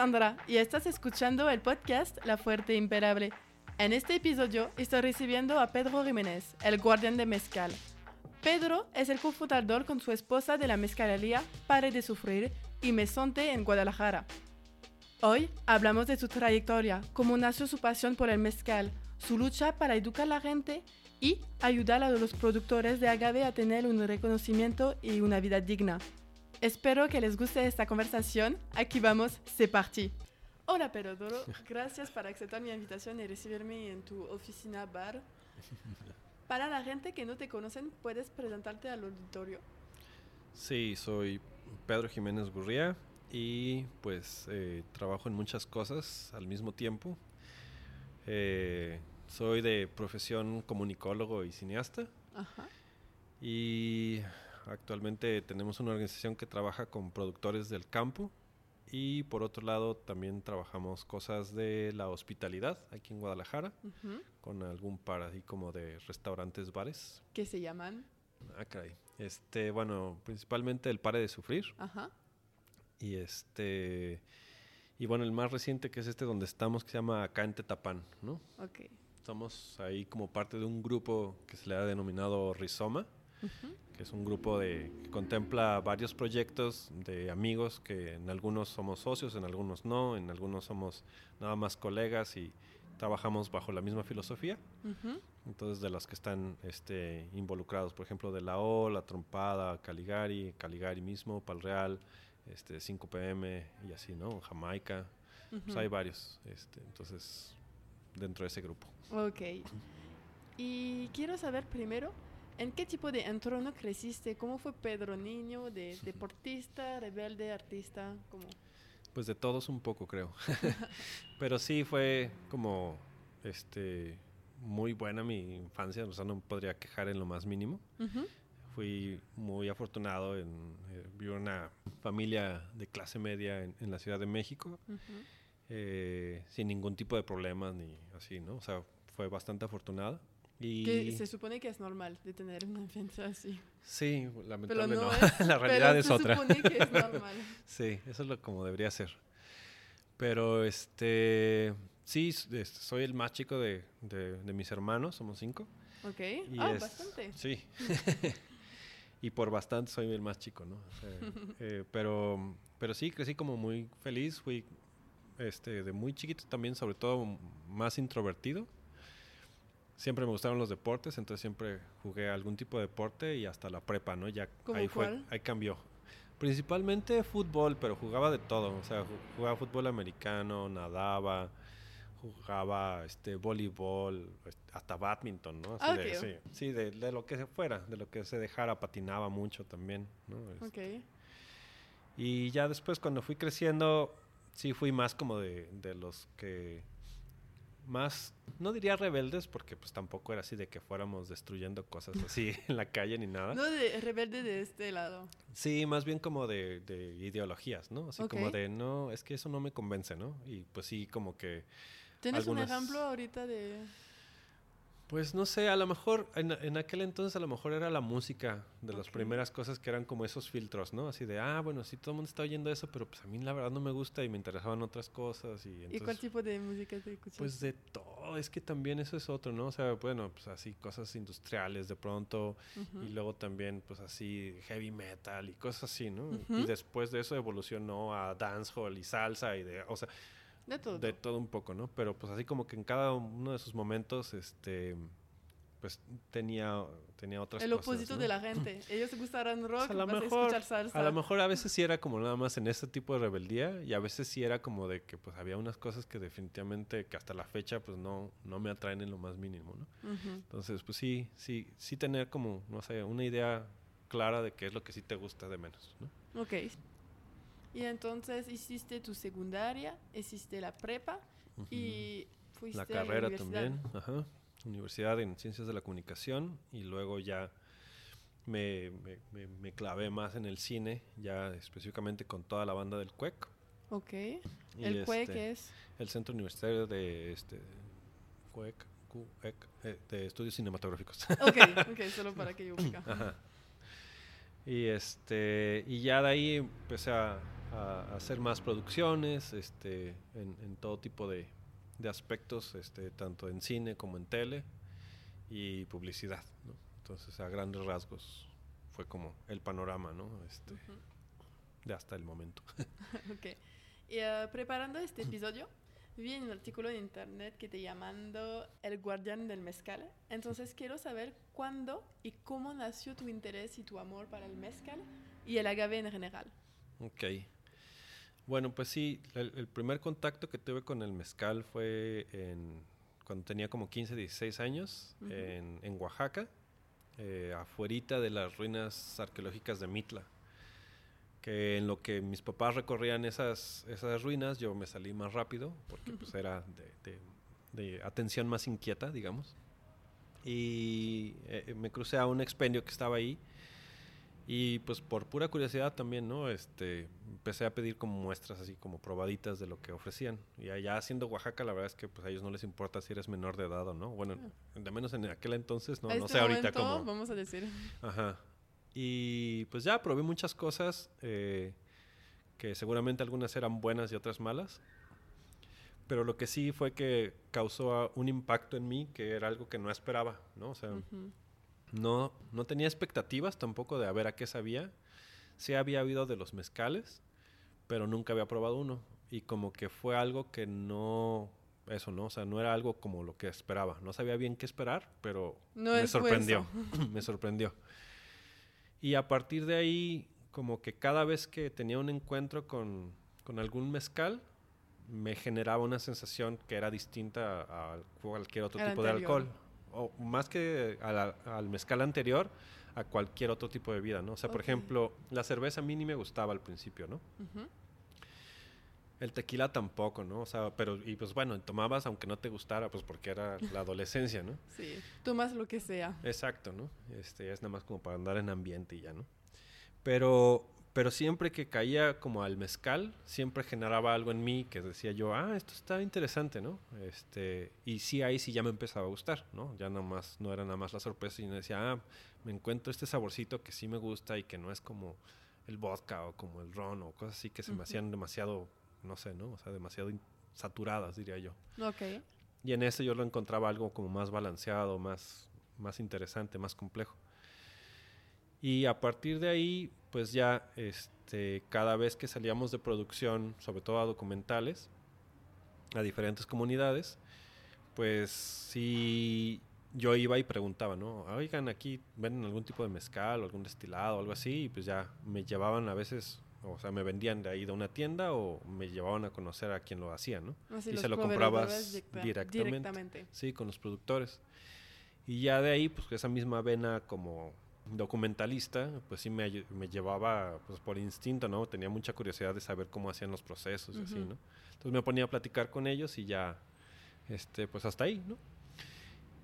Sandra y estás escuchando el podcast La Fuerte Imperable. En este episodio estoy recibiendo a Pedro Jiménez, el guardián de mezcal. Pedro es el cofundador con su esposa de la mezcalería Pare de Sufrir y Mesonte en Guadalajara. Hoy hablamos de su trayectoria, cómo nació su pasión por el mezcal, su lucha para educar a la gente y ayudar a los productores de agave a tener un reconocimiento y una vida digna. Espero que les guste esta conversación. Aquí vamos, c'est parti. Hola Pedro, gracias por aceptar mi invitación y recibirme en tu oficina bar. Para la gente que no te conocen, ¿puedes presentarte al auditorio? Sí, soy Pedro Jiménez Gurría y pues eh, trabajo en muchas cosas al mismo tiempo. Eh, soy de profesión comunicólogo y cineasta. Ajá. Y actualmente tenemos una organización que trabaja con productores del campo. Y por otro lado también trabajamos cosas de la hospitalidad aquí en Guadalajara, con algún par como de restaurantes, bares. ¿Qué se llaman? Ah, caray. Este, bueno, principalmente el Pare de Sufrir. Ajá. Y este, y bueno, el más reciente que es este donde estamos, que se llama Acá en Tetapán, ¿no? Ok. Estamos ahí como parte de un grupo que se le ha denominado Rizoma, que es un grupo de, que contempla varios proyectos de amigos que en algunos somos socios, en algunos no, en algunos somos nada más colegas y trabajamos bajo la misma filosofía. Entonces, de los que están este, involucrados, por ejemplo, de la O, La Trompada, Caligari, Caligari mismo, Palreal, este, 5pm y así, ¿no? Jamaica. Pues hay varios. Este, entonces, dentro de ese grupo. Ok. Y quiero saber primero, ¿en qué tipo de entorno creciste? ¿Cómo fue Pedro Niño? ¿De deportista, rebelde, artista? ¿Cómo? Pues de todos un poco, creo. Pero sí fue como, este, muy buena mi infancia, o sea, no podría quejar en lo más mínimo. Fui muy afortunado en eh, vivir una familia de clase media en, la Ciudad de México. Eh, sin ningún tipo de problemas ni así, ¿no? O sea, fue bastante afortunada. Y que se supone que es normal de tener una infancia así. Sí, lamentablemente no. la realidad es otra. Se supone que es normal. sí, eso es lo como debería ser. Pero este, sí, soy el más chico de, de, mis hermanos, somos cinco. Ok, ah, bastante. Sí. y por bastante soy el más chico, ¿no? Eh, pero, pero sí, crecí como muy feliz, fui este, de muy chiquito también, sobre todo más introvertido. Siempre me gustaron los deportes, entonces siempre jugué algún tipo de deporte y hasta la prepa, ¿no? Ya ahí fue, ahí cambió. Principalmente fútbol, pero jugaba de todo, o sea, jugaba fútbol americano, nadaba, jugaba este voleibol, hasta badminton, ¿no? Ah, sí, sí de, lo que se fuera, de lo que se dejara, patinaba mucho también, ¿no? Este, y ya después cuando fui creciendo, sí fui más como de, de los que más, no diría rebeldes, porque pues tampoco era así de que fuéramos destruyendo cosas así en la calle ni nada. No de rebelde de este lado. Sí, más bien como de, de ideologías, ¿no? Así como de, no, es que eso no me convence, ¿no? Y pues sí, como que... ¿Tienes un ejemplo ahorita de...? Pues no sé, a lo mejor en, aquel entonces a lo mejor era la música de las primeras cosas que eran como esos filtros, ¿no? Así de, ah, bueno, sí, todo el mundo está oyendo eso, pero pues a mí la verdad no me gusta y me interesaban otras cosas. ¿Y, entonces, ¿Y cuál tipo de música te escuchas? Pues de todo, es que también eso es otro, ¿no? O sea, bueno, pues así cosas industriales de pronto y luego también pues así heavy metal y cosas así, ¿no? Y después de eso evolucionó a dancehall y salsa y de, o sea de todo. De todo un poco, ¿no? Pero pues así como que en cada uno de sus momentos, este, pues tenía, tenía otras El cosas. El oposito de la gente. Ellos gustarán rock, pues, a lo mejor, a salsa. A lo mejor a veces sí era como nada más en este tipo de rebeldía y a veces sí era como de que pues había unas cosas que definitivamente que hasta la fecha pues no, no me atraen en lo más mínimo, ¿no? Entonces pues sí, sí, sí tener como, no sé, una idea clara de qué es lo que sí te gusta de menos, ¿no? Ok. Y entonces hiciste tu secundaria, hiciste la prepa y fuiste la carrera a la también, ajá. Universidad en Ciencias de la Comunicación y luego ya me, me, clavé más en el cine, ya específicamente con toda la banda del CUEC. Ok. ¿El CUEC este, es? El Centro Universitario de este, CUEC, eh, de Estudios Cinematográficos. Ok, ok, solo para que yo ubica. Ajá. Y, este, y ya de ahí empecé a a hacer más producciones este, en, en todo tipo de, de, aspectos, este, tanto en cine como en tele y publicidad. ¿no? Entonces, a grandes rasgos, fue como el panorama ¿no? este, uh -huh. de hasta el momento. ok. Y uh, preparando este episodio, vi un artículo en internet que te llamando El guardián del mezcal. Entonces quiero saber cuándo y cómo nació tu interés y tu amor para el mezcal y el agave en general. Ok. Bueno, pues sí, el, el primer contacto que tuve con el mezcal fue en, cuando tenía como 15, 16 años, uh -huh. en, en, Oaxaca, eh, afuerita de las ruinas arqueológicas de Mitla que en lo que mis papás recorrían esas, esas ruinas, yo me salí más rápido, porque pues era de, de, de atención más inquieta, digamos. Y eh, me crucé a un expendio que estaba ahí, y pues por pura curiosidad también, ¿no? Este, empecé a pedir como muestras así como probaditas de lo que ofrecían. Y allá haciendo Oaxaca, la verdad es que pues a ellos no les importa si eres menor de edad o no. Bueno, de menos en aquel entonces, no, este no sé ahorita cómo. Vamos a decir. Ajá. Y pues ya probé muchas cosas eh, que seguramente algunas eran buenas y otras malas. Pero lo que sí fue que causó un impacto en mí que era algo que no esperaba, ¿no? O sea, uh -huh. No, no tenía expectativas tampoco de a ver a qué sabía. Sí había habido de los mezcales, pero nunca había probado uno. Y como que fue algo que no... Eso, ¿no? O sea, no era algo como lo que esperaba. No sabía bien qué esperar, pero no me sorprendió. me sorprendió. Y a partir de ahí, como que cada vez que tenía un encuentro con, con algún mezcal, me generaba una sensación que era distinta a, cualquier otro El tipo anterior. de alcohol. O más que la, al mezcal anterior, a cualquier otro tipo de vida, ¿no? O sea, por ejemplo, la cerveza a mí ni me gustaba al principio, ¿no? Uh -huh. El tequila tampoco, ¿no? O sea, pero, y pues bueno, tomabas aunque no te gustara, pues porque era la adolescencia, ¿no? Sí, tomas lo que sea. Exacto, ¿no? Este, es nada más como para andar en ambiente y ya, ¿no? Pero, pero siempre que caía como al mezcal, siempre generaba algo en mí que decía yo, ah, esto está interesante, ¿no? Este, y sí, ahí sí ya me empezaba a gustar, ¿no? Ya nada más, no era nada más la sorpresa, y yo decía, ah, me encuentro este saborcito que sí me gusta y que no es como el vodka o como el ron o cosas así que se me hacían demasiado, no sé, ¿no? O sea, demasiado saturadas, diría yo. Ok. Y en ese yo lo encontraba algo como más balanceado, más, más interesante, más complejo. Y a partir de ahí, pues ya este, cada vez que salíamos de producción, sobre todo a documentales, a diferentes comunidades, pues sí yo iba y preguntaba, ¿no? Oigan, aquí venden algún tipo de mezcal o algún destilado o algo así, y pues ya me llevaban a veces, o sea, me vendían de ahí de una tienda o me llevaban a conocer a quien lo hacía, ¿no? Así Y se lo comprabas directa- directamente. directamente. Sí, con los productores. Y ya de ahí, pues esa misma vena como documentalista, pues sí me, me llevaba pues, por instinto, ¿no? Tenía mucha curiosidad de saber cómo hacían los procesos y así, Ujú. ¿no? Entonces me ponía a platicar con ellos y ya, este, pues hasta ahí, ¿no?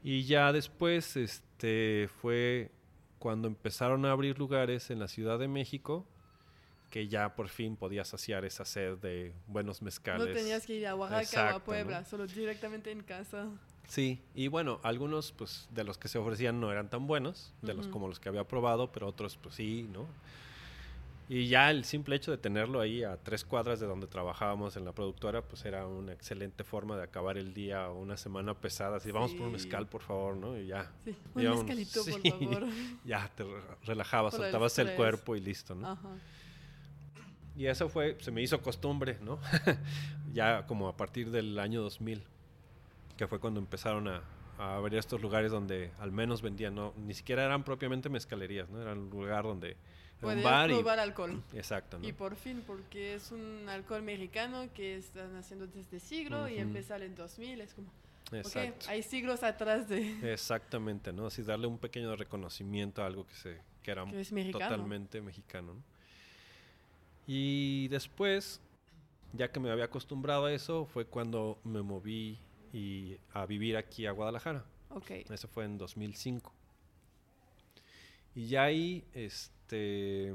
Y ya después, este, fue cuando empezaron a abrir lugares en la Ciudad de México que ya por fin podía saciar esa sed de buenos mezcales. No tenías que ir a Oaxaca o Exacto, a ¿no? Puebla, solo directamente en casa. Sí, y bueno, algunos pues de los que se ofrecían no eran tan buenos, de los como los que había probado, pero otros pues sí, ¿no? Y ya el simple hecho de tenerlo ahí a tres cuadras de donde trabajábamos en la productora, pues era una excelente forma de acabar el día o una semana pesada. Así, vamos por un Sí. mezcal, por favor, ¿no? Y ya, Sí, un Íbamos- mezcalito, sí. por favor. ya te re- relajabas, Por el soltabas el estrés. cuerpo y listo, ¿no? Ajá. Y eso fue, se me hizo costumbre, ¿no? ya como a partir del año 2000, que fue cuando empezaron a, a abrir estos lugares donde al menos vendían, no, ni siquiera eran propiamente mezcalerías, ¿no? Era un lugar donde Podías bar y probar alcohol. exacto, ¿no? Y por fin, porque es un alcohol mexicano que están haciendo desde siglo y Ujú. empezó en 2000. Es como, Exacto. ok, hay siglos atrás de Exactamente, ¿no? Así darle un pequeño reconocimiento a algo que se que era que mexicano. totalmente mexicano. ¿no? Y después, ya que me había acostumbrado a eso, fue cuando me moví y a vivir aquí a Guadalajara. Ok. Eso fue en 2005. Y ya ahí, este,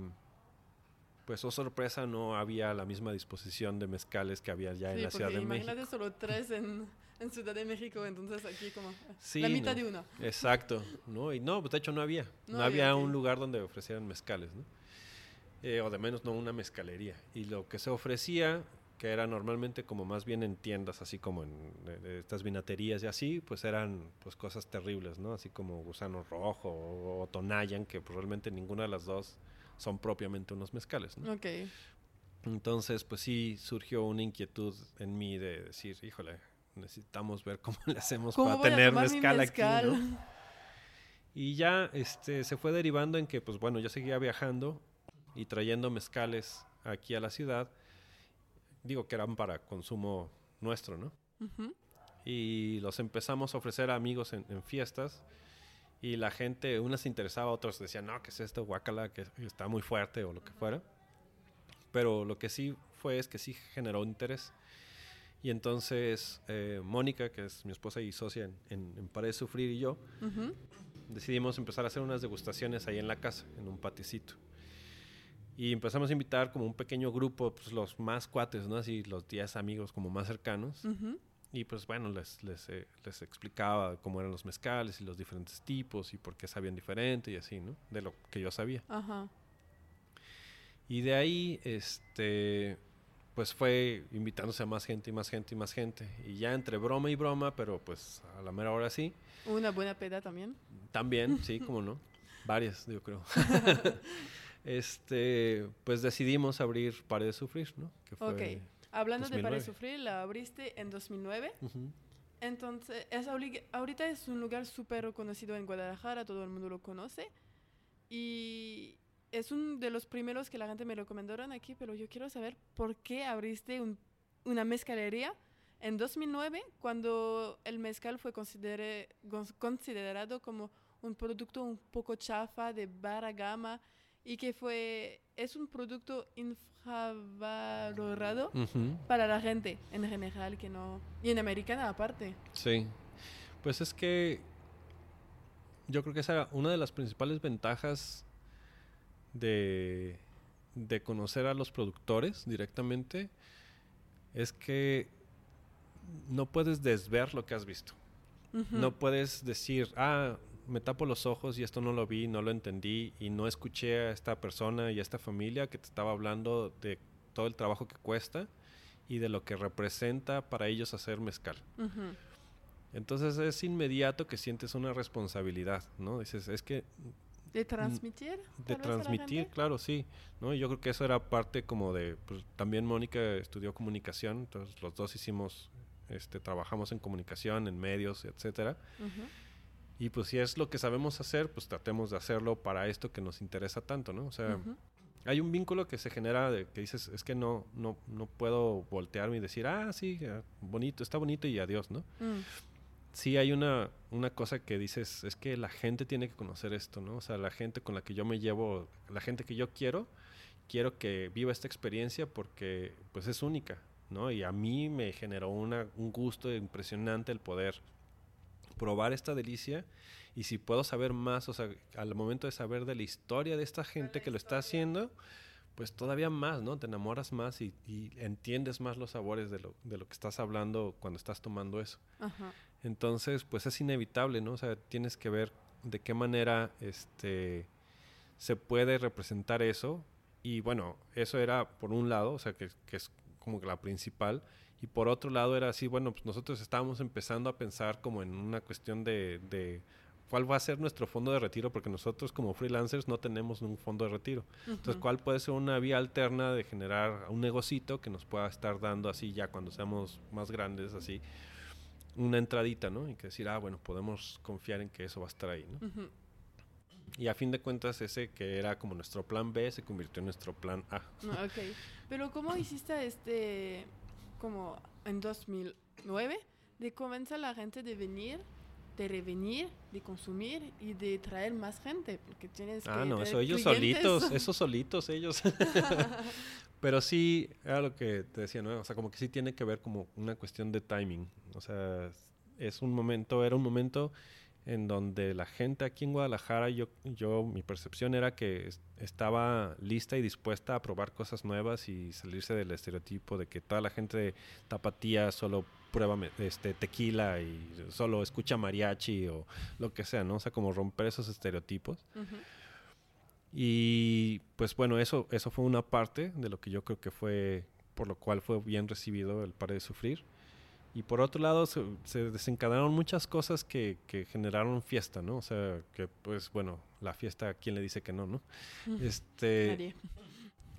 pues oh sorpresa, no había la misma disposición de mezcales que había ya en Sí, la Ciudad de México. imagínate solo tres en, en Ciudad de México, entonces aquí como Sí, la mitad no. de uno. Exacto, ¿no? Y no, pues de hecho no había. No, No había, había, un lugar donde ofrecieran mezcales, ¿no? eh, o de menos no una mezcalería. Y lo que se ofrecía, que era normalmente como más bien en tiendas, así como en estas vinaterías y así, pues eran pues cosas terribles, ¿no? Así como gusano rojo o, tonayan, que pues, realmente ninguna de las dos son propiamente unos mezcales, ¿no? Ok. Entonces, pues sí surgió una inquietud en mí de decir, híjole, necesitamos ver cómo le hacemos para tener mezcal, aquí, ¿no? Y ya este, se fue derivando en que, pues bueno, yo seguía viajando y trayendo mezcales aquí a la ciudad. Digo que eran para consumo nuestro, ¿no? Y los empezamos a ofrecer a amigos en, fiestas. Y la gente, unas se interesaba, otros decían, no, ¿qué es esto? Guacala, que está muy fuerte o lo que fuera. Pero lo que sí fue es que sí generó interés. Y entonces eh, Mónica, que es mi esposa y socia en, en, Pared Sufrir y yo, decidimos empezar a hacer unas degustaciones ahí en la casa, en un paticito. Y empezamos a invitar como un pequeño grupo, pues los más cuates, ¿no? Así los 10 amigos como más cercanos. Y pues bueno, les, les, eh, les, explicaba cómo eran los mezcales y los diferentes tipos y por qué sabían diferente y así, ¿no? De lo que yo sabía. Ajá. Y de ahí, este, pues fue invitándose a más gente y más gente y más gente. Y ya entre broma y broma, pero pues a la mera hora sí. Una buena peda también. También, sí, como no. Varias, yo creo. este, pues decidimos abrir Pare de Sufrir, ¿no? Que fue ok. Hablando de Pare de Sufrir, la abriste en 2009. Entonces, es ahorita es un lugar súper reconocido en Guadalajara, todo el mundo lo conoce. Y es uno de los primeros que la gente me recomendaron aquí, pero yo quiero saber por qué abriste una mezcalería en 2009 cuando el mezcal fue considerado como un producto un poco chafa de baja gama y que fue es un producto infravalorado para la gente en general que no y en americana aparte. Sí. Pues es que yo creo que esa era una de las principales ventajas de, conocer a los productores directamente es que no puedes desver lo que has visto. No puedes decir, ah, me tapo los ojos y esto no lo vi, no lo entendí y no escuché a esta persona y a esta familia que te estaba hablando de todo el trabajo que cuesta y de lo que representa para ellos hacer mezcal. Entonces es inmediato que sientes una responsabilidad, ¿no? Dices, es que de transmitir. De transmitir, claro, sí. ¿no? Yo creo que eso era parte como de, pues también Mónica estudió comunicación, entonces los dos hicimos, este, trabajamos en comunicación, en medios, etcétera. Y pues si es lo que sabemos hacer, pues tratemos de hacerlo para esto que nos interesa tanto, ¿no? O sea, hay un vínculo que se genera de que dices, es que no, no, no puedo voltearme y decir, ah, sí, bonito, está bonito y adiós, ¿no? Mm sí hay una, una cosa que dices, es que la gente tiene que conocer esto, ¿no? O sea, la gente con la que yo me llevo, la gente que yo quiero, quiero que viva esta experiencia porque pues es única, ¿no? Y a mí me generó una, un gusto impresionante el poder probar esta delicia y si puedo saber más, o sea, al momento de saber de la historia de esta gente que lo está haciendo, pues todavía más, ¿no? Te enamoras más y, y, entiendes más los sabores de lo, de lo que estás hablando cuando estás tomando eso. Ajá. Entonces, pues es inevitable, ¿no? O sea, tienes que ver de qué manera este, se puede representar eso. Y bueno, eso era por un lado, o sea, que, es como que la principal. Y por otro lado era así, bueno, pues nosotros estábamos empezando a pensar como en una cuestión de, de cuál va a ser nuestro fondo de retiro, porque nosotros como freelancers no tenemos un fondo de retiro. Entonces, ¿cuál puede ser una vía alterna de generar un negocito que nos pueda estar dando así ya cuando seamos más grandes, así, una entradita, ¿no? Y que decir, ah, bueno, podemos confiar en que eso va a estar ahí, ¿no? Y a fin de cuentas ese que era como nuestro plan B se convirtió en nuestro plan A. Ah, ok. Pero ¿cómo hiciste este, como en 2009, de convencer a la gente de venir, de revenir, de consumir y de traer más gente? Porque tienes ah, no, eso ellos solitos, esos solitos ellos. Pero sí, era lo que te decía, ¿no? O sea, como que sí tiene que ver como una cuestión de timing. O sea, es un momento, era un momento en donde la gente aquí en Guadalajara, yo, yo mi percepción era que estaba lista y dispuesta a probar cosas nuevas y salirse del estereotipo de que toda la gente de tapatía solo prueba este, tequila y solo escucha mariachi o lo que sea, ¿no? O sea, como romper esos estereotipos. Y pues bueno, eso, eso fue una parte de lo que yo creo que fue, por lo cual fue bien recibido el Pare de Sufrir. Y por otro lado, se, se desencadenaron muchas cosas que, que, generaron fiesta, ¿no? O sea, que pues bueno, la fiesta, ¿quién le dice que no, no? Este, Nadie.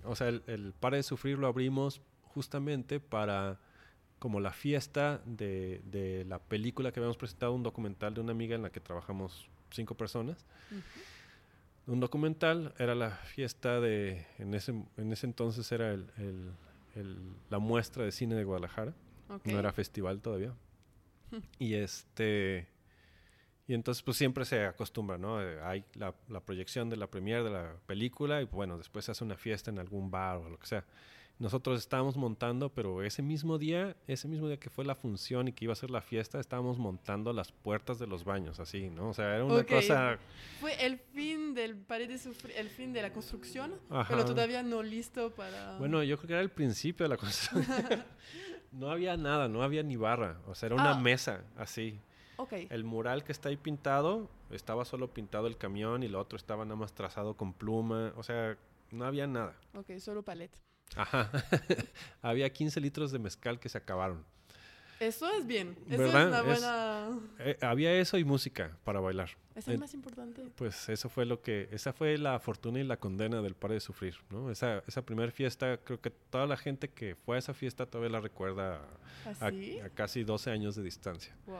o sea, el, el Pare de Sufrir lo abrimos justamente para como la fiesta de, de, la película que habíamos presentado, un documental de una amiga en la que trabajamos cinco personas. Uh -huh. Un documental era la fiesta de, en ese, en ese entonces era el, el, el, la muestra de cine de Guadalajara, okay. no era festival todavía. y este, y entonces pues siempre se acostumbra, ¿no? Hay la, la proyección de la premiere de la película y bueno, después se hace una fiesta en algún bar o lo que sea nosotros estábamos montando, pero ese mismo día, ese mismo día que fue la función y que iba a ser la fiesta, estábamos montando las puertas de los baños, así, ¿no? O sea, era una okay. cosa... Fue el fin del pared de sufrir, el fin de la construcción, Ajá. pero todavía no listo para... Bueno, yo creo que era el principio de la construcción. no había nada, no había ni barra, o sea, era una Ah. mesa, así. Ok. El mural que está ahí pintado, estaba solo pintado el camión y lo otro estaba nada más trazado con pluma, o sea, no había nada. Ok, solo palet. Ajá. Había 15 litros de mezcal que se acabaron. Eso es bien. Eso ¿Verdad? es una Es- buena... Eh, había eso y música para bailar. Es el Eh, más importante. Pues eso fue lo que, esa fue la fortuna y la condena del Pare de Sufrir, ¿no? Esa, esa primera fiesta, creo que toda la gente que fue a esa fiesta todavía la recuerda a, ¿Así? a casi 12 años de distancia. Wow.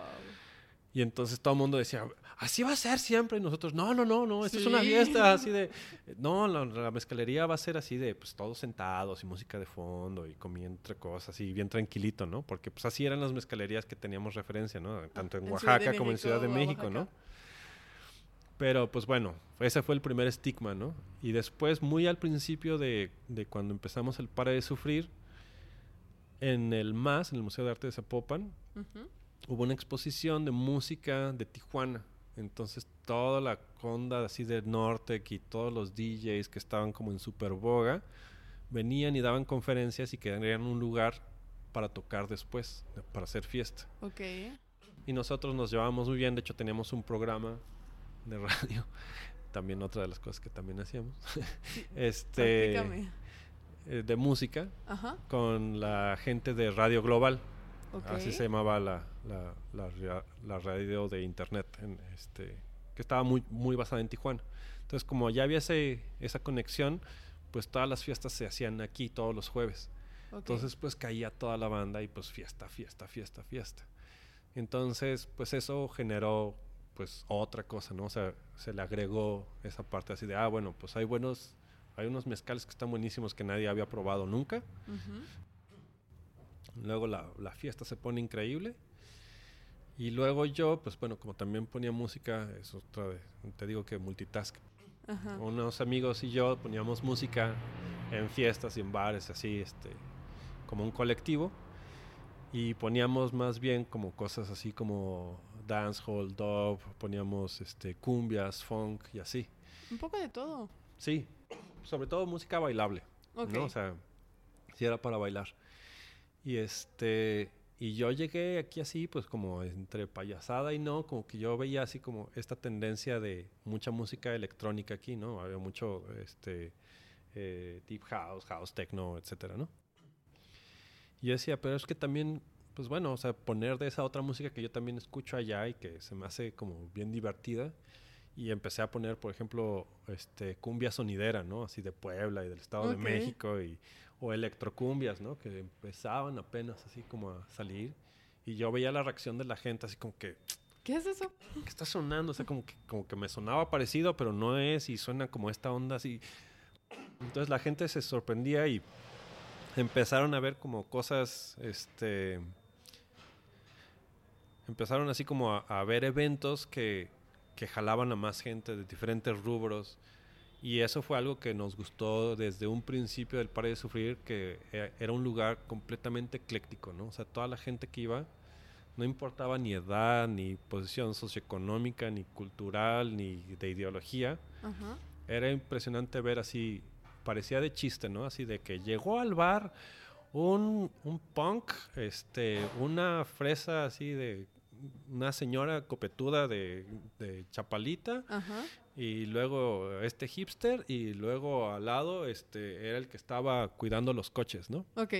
Y entonces todo el mundo decía, así va a ser siempre. Y nosotros, no, no, no, no, esto es una Sí. fiesta así de... No, la, la mezcalería va a ser así de, pues todos sentados y música de fondo y comiendo entre cosas y bien tranquilito, ¿no? Porque pues así eran las mezcalerías que teníamos referencia, ¿no? Tanto en En Oaxaca como en México Ciudad de México, ¿no? Pero pues bueno, ese fue el primer estigma, ¿no? Y después, muy al principio de, de cuando empezamos el Para de Sufrir, en el MAS, en el Museo de Arte de Zapopan, Ujú. Hubo una exposición de música de Tijuana. Entonces toda la onda así del norte y todos los DJs que estaban como en super boga venían y daban conferencias y querían un lugar para tocar después, para hacer fiesta. Ok. Y nosotros nos llevábamos muy bien, de hecho teníamos un programa de radio, también otra de las cosas que también hacíamos, este, eh, de música Ajá. con la gente de Radio Global. Ok. Así se llamaba la, la, la, la radio de internet, en este, que estaba muy, muy basada en Tijuana. Entonces, como ya había ese, esa conexión, pues todas las fiestas se hacían aquí todos los jueves. ok. Entonces, pues caía toda la banda y pues fiesta, fiesta, fiesta, fiesta. Entonces, pues eso generó pues otra cosa, ¿no? O sea, se le agregó esa parte así de, ah, bueno, pues hay buenos, hay unos mezcales que están buenísimos que nadie había probado nunca. Ujú. Luego la, la fiesta se pone increíble. Y luego yo, pues bueno, como también ponía música, es otra de, te digo que multitask. Ajá. Unos amigos y yo poníamos música en fiestas y en bares, así, este, como un colectivo. Y poníamos más bien como cosas así como dancehall, dub, poníamos este, cumbias, funk y así. Un poco de todo. Sí, sobre todo música bailable. Ok. ¿no? O sea, sí era para bailar. Y este, y yo llegué aquí así, pues como entre payasada y no, como que yo veía así como esta tendencia de mucha música electrónica aquí, ¿no? Había mucho, este, eh, deep house, house techno, etcétera, ¿no? Y yo decía, pero es que también, pues bueno, o sea, poner de esa otra música que yo también escucho allá y que se me hace como bien divertida. Y empecé a poner, por ejemplo, este, cumbia sonidera, ¿no? Así de Puebla y del Estado de México y o electrocumbias, ¿no? Que empezaban apenas así como a salir. Y yo veía la reacción de la gente así como que, ¿Qué es eso? ¿qué está sonando? O sea, como que, como que me sonaba parecido, pero no es y suena como esta onda así. Entonces la gente se sorprendía y empezaron a ver como cosas, este... Empezaron así como a, a ver eventos que, que jalaban a más gente de diferentes rubros. Y eso fue algo que nos gustó desde un principio del Pare de Sufrir, que e- era un lugar completamente ecléctico, ¿no? O sea, toda la gente que iba, no importaba ni edad, ni posición socioeconómica, ni cultural, ni de ideología. Era impresionante ver así, parecía de chiste, ¿no? Así de que llegó al bar un, un punk, este, una fresa así de, una señora copetuda de, de Chapalita Ajá. Y luego este hipster y luego al lado este era el que estaba cuidando los coches, ¿no? Ok.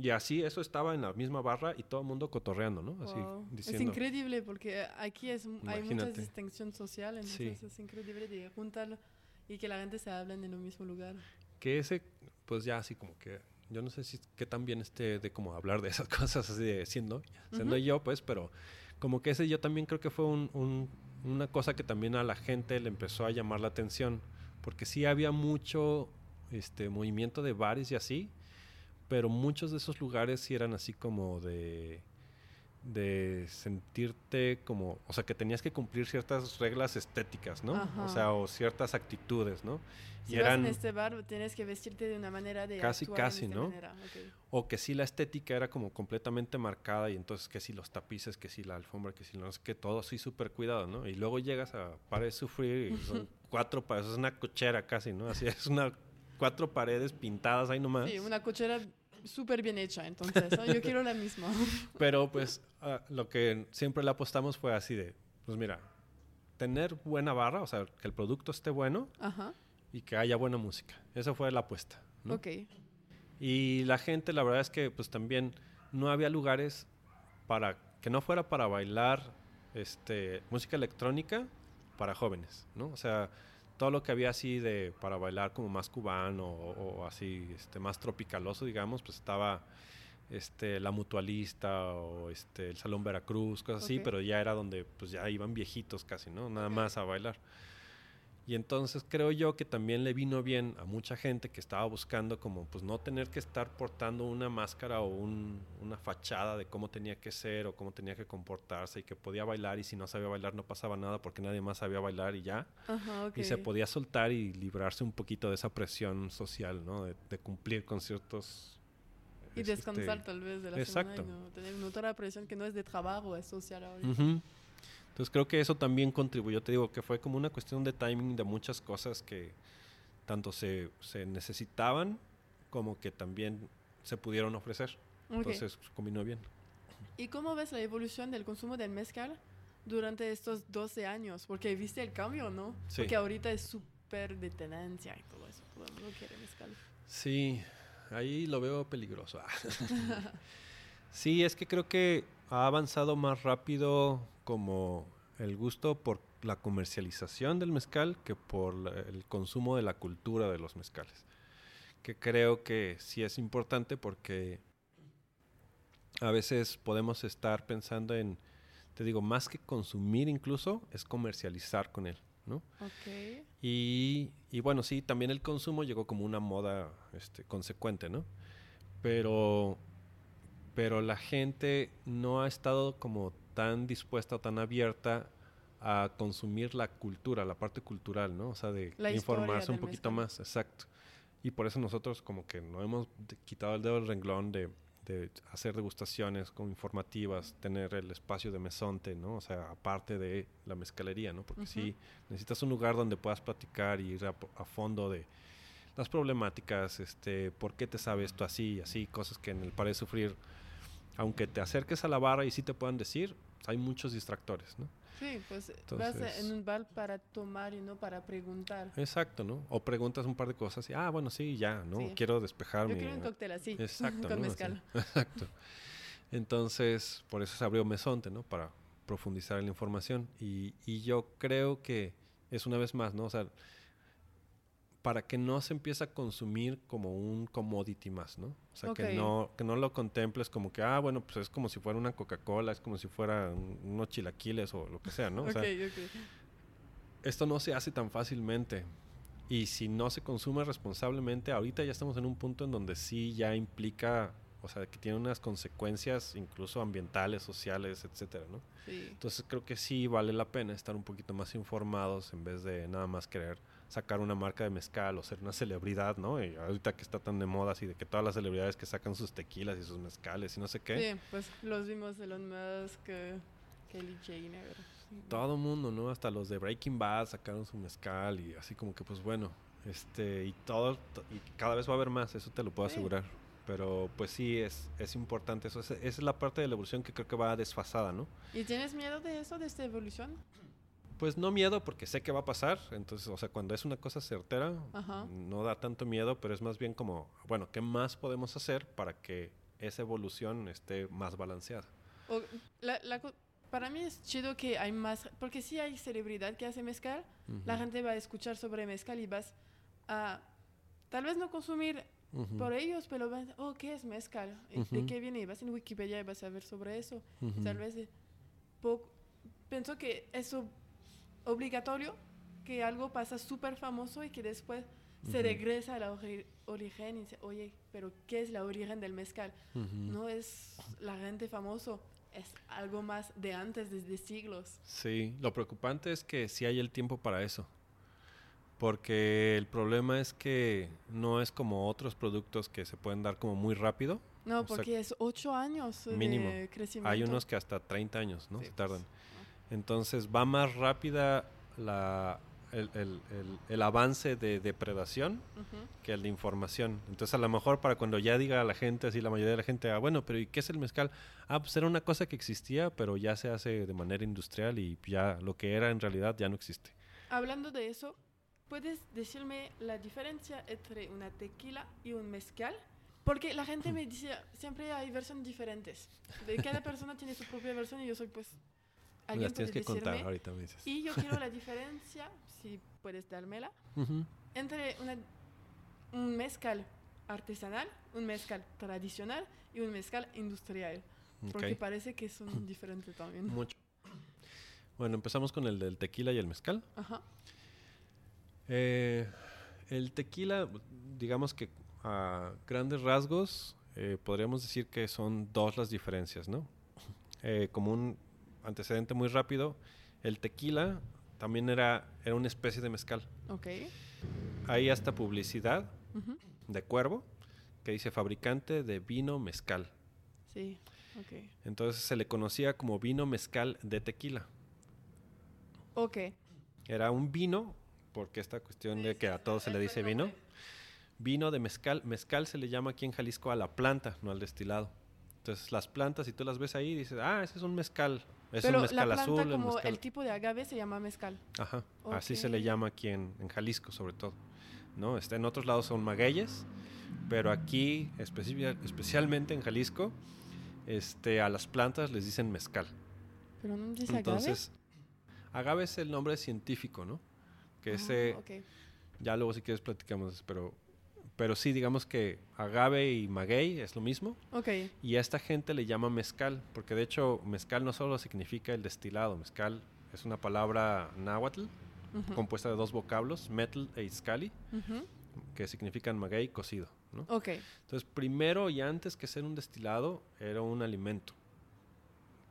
Y así eso estaba en la misma barra y todo el mundo cotorreando, ¿no? Así Wow. Es diciendo. increíble porque aquí es, hay mucha distinción social, Sí. entonces es increíble de juntarlo y que la gente se hablen en el mismo lugar. que ese, pues ya así como que, yo no sé si qué tan bien esté de como hablar de esas cosas así de siendo, siendo Ujú. yo, pues, pero como que ese yo también creo que fue un- un- una cosa que también a la gente le empezó a llamar la atención, porque sí había mucho este movimiento de bares y así, pero muchos de esos lugares sí eran así como de de sentirte como, o sea, que tenías que cumplir ciertas reglas estéticas, ¿no? Ajá. O sea, o ciertas actitudes, ¿no? Si Y vas eran en este bar, tienes que vestirte de una manera de Casi, casi, ¿no? O que sí la estética era como completamente marcada y entonces que si los tapices, que si la alfombra, que si no sé qué, todo así súper cuidado, ¿no? Y luego llegas a Pared Sufrir y son cuatro paredes, es una cochera casi, ¿no? Así es una cuatro paredes pintadas ahí nomás. Sí, una cochera súper bien hecha, entonces. ¿no? Yo quiero la misma. Pero pues ah, lo que siempre le apostamos fue así de, pues mira, tener buena barra, o sea, que el producto esté bueno Ajá. y que haya buena música. Esa fue la apuesta, ¿no? Ok. Y la gente, la verdad es que pues también no había lugares para que no fuera para bailar este música electrónica para jóvenes, ¿no? O sea, todo lo que había así de para bailar como más cubano o, o así este más tropicaloso, digamos, pues estaba este la mutualista o este el salón Veracruz, cosas así, pero ya era donde pues ya iban viejitos casi, ¿no? Nada más a bailar. Y entonces creo yo que también le vino bien a mucha gente que estaba buscando como pues no tener que estar portando una máscara o un- una fachada de cómo tenía que ser o cómo tenía que comportarse y que podía bailar y si no sabía bailar no pasaba nada porque nadie más sabía bailar y ya. Ajá. Y se podía soltar y librarse un poquito de esa presión social, ¿no? De, de cumplir con ciertos... Y este, descansar tal vez de la exacto. semana y no tener una otra presión que no es de trabajo, es social ahora. Ujú. Entonces creo que eso también contribuyó, te digo, que fue como una cuestión de timing de muchas cosas que tanto se, se necesitaban como que también se pudieron ofrecer. Ok. Entonces combinó bien. ¿Y cómo ves la evolución del consumo del mezcal durante estos 12 años? Porque viste el cambio, ¿no? Sí. Porque ahorita es súper de tenencia y todo eso. Todo el mundo quiere mezcal. Sí, ahí lo veo peligroso. sí, es que creo que ha avanzado más rápido como el gusto por la comercialización del mezcal que por el consumo de la cultura de los mezcales. Que creo que sí es importante porque a veces podemos estar pensando en, te digo, más que consumir incluso, es comercializar con él, ¿no? Ok. Y, y bueno, sí, también el consumo llegó como una moda este, consecuente, ¿no? Pero, pero la gente no ha estado como tan dispuesta o tan abierta a consumir la cultura, la parte cultural, ¿no? O sea, de La informarse un poquito mezcal. más, exacto. Y por eso nosotros como que no hemos quitado el dedo del renglón de, de hacer degustaciones como informativas, tener el espacio de mesonte, ¿no? O sea, aparte de la mezcalería, ¿no? Porque Ujú. sí, necesitas un lugar donde puedas platicar y ir a, a fondo de las problemáticas, este, por qué te sabe esto así y así, cosas que en el Pared Sufrir, aunque te acerques a la barra y sí te puedan decir, hay muchos distractores, ¿no? Sí, pues vas en un bar para tomar y no para preguntar. Exacto, ¿no? O preguntas un par de cosas y, ah, bueno, sí, ya, ¿no? Sí. Quiero despejarme. Yo quiero un cóctel así, Exacto, con ¿no? Así. Exacto. Entonces, por eso se abrió Mesonte, ¿no? Para profundizar en la información. Y, y yo creo que es una vez más, ¿no? O sea, para que no se empiece a consumir como un commodity más, ¿no? O sea, que, no, que no lo contemples como que, ah, bueno, pues es como si fuera una Coca-Cola, es como si fuera un- unos chilaquiles o lo que sea, ¿no? O sea, esto no se hace tan fácilmente. Y si no se consume responsablemente, ahorita ya estamos en un punto en donde sí ya implica, o sea, que tiene unas consecuencias incluso ambientales, sociales, etcétera, ¿no? Sí. Entonces creo que sí vale la pena estar un poquito más informados en vez de nada más querer sacar una marca de mezcal o ser una celebridad, ¿no? Y ahorita que está tan de moda así de que todas las celebridades que sacan sus tequilas y sus mezcales y no sé qué. Sí, pues los vimos Elon Musk, Kelly Jenner. sí. todo mundo, ¿no? Hasta los de Breaking Bad sacaron su mezcal y así como que pues bueno, este y todo y cada vez va a haber más, eso te lo puedo Sí. asegurar. Pero pues sí, es, es importante eso. Esa es la parte de la evolución que creo que va desfasada, ¿no? ¿Y tienes miedo de eso, de esta evolución? Pues no miedo porque sé que va a pasar, entonces, o sea, cuando es una cosa certera, no da tanto miedo, pero es más bien como, bueno, ¿qué más podemos hacer para que esa evolución esté más balanceada? para mí es chido que hay más, porque si hay celebridad que hace mezcal, la gente va a escuchar sobre mezcal y vas a, tal vez no consumir por ellos, pero vas, oh, ¿qué es mezcal? ¿De qué viene? Y vas en Wikipedia y vas a ver sobre eso. Tal vez, eh, pienso que eso obligatorio que algo pasa súper famoso y que después se regresa a la origen y dice, oye, pero ¿qué es la origen del mezcal? No es la gente famoso, es algo más de antes, desde siglos. Sí, lo preocupante es que sí hay el tiempo para eso. Porque el problema es que no es como otros productos que se pueden dar como muy rápido. No, porque es ocho años mínimo. de crecimiento. Hay unos que hasta 30 años, ¿no? se tardan. Entonces va más rápida la, el, el, el, avance de depredación que el de información. Entonces, a lo mejor para cuando ya diga la gente, así la mayoría de la gente, ah, bueno, pero ¿y qué es el mezcal? Ah, pues era una cosa que existía, pero ya se hace de manera industrial y ya lo que era en realidad ya no existe. Hablando de eso, ¿puedes decirme la diferencia entre una tequila y un mezcal? Porque la gente me dice, siempre hay versiones diferentes. De cada persona tiene su propia versión y yo soy pues las tienes que contar ahorita me dices. Y yo quiero la diferencia, si puedes dármela, entre un mezcal artesanal, un mezcal tradicional y un mezcal industrial. Porque parece que son diferentes también. Mucho. Bueno, empezamos con el del tequila y el mezcal. Ajá. Eh, el tequila, digamos que a grandes rasgos, eh, podríamos decir que son dos las diferencias, ¿no? Eh, como un antecedente muy rápido, el tequila también era, era una especie de mezcal. Ok. Hay hasta publicidad de Cuervo que dice fabricante de vino mezcal. Sí, ok. Entonces se le conocía como vino mezcal de tequila. Ok. Era un vino, porque esta cuestión de que a todos se le dice vino. Vino de mezcal. Mezcal se le llama aquí en Jalisco a la planta, no al destilado. Entonces las plantas, si tú las ves ahí, dices, ah, ese es un mezcal. Es un mezcal la planta azul. Como el, tipo de agave se llama mezcal. Ajá, así se le llama aquí en, Jalisco, sobre todo. ¿no? Está en otros lados son magueyes, pero aquí, especialmente en Jalisco, este, a las plantas les dicen mezcal. ¿Pero no dice Entonces, agave? es el nombre científico, ¿no? Que ah, ese... Ya luego si quieres platicamos, pero pero sí, digamos que agave y maguey es lo mismo. Ok. Y a esta gente le llama mezcal, porque de hecho mezcal no solo significa el destilado, mezcal es una palabra náhuatl compuesta de dos vocablos, metal e iscali, que significan maguey cocido. ¿no? Ok. Entonces, primero y antes que ser un destilado, era un alimento.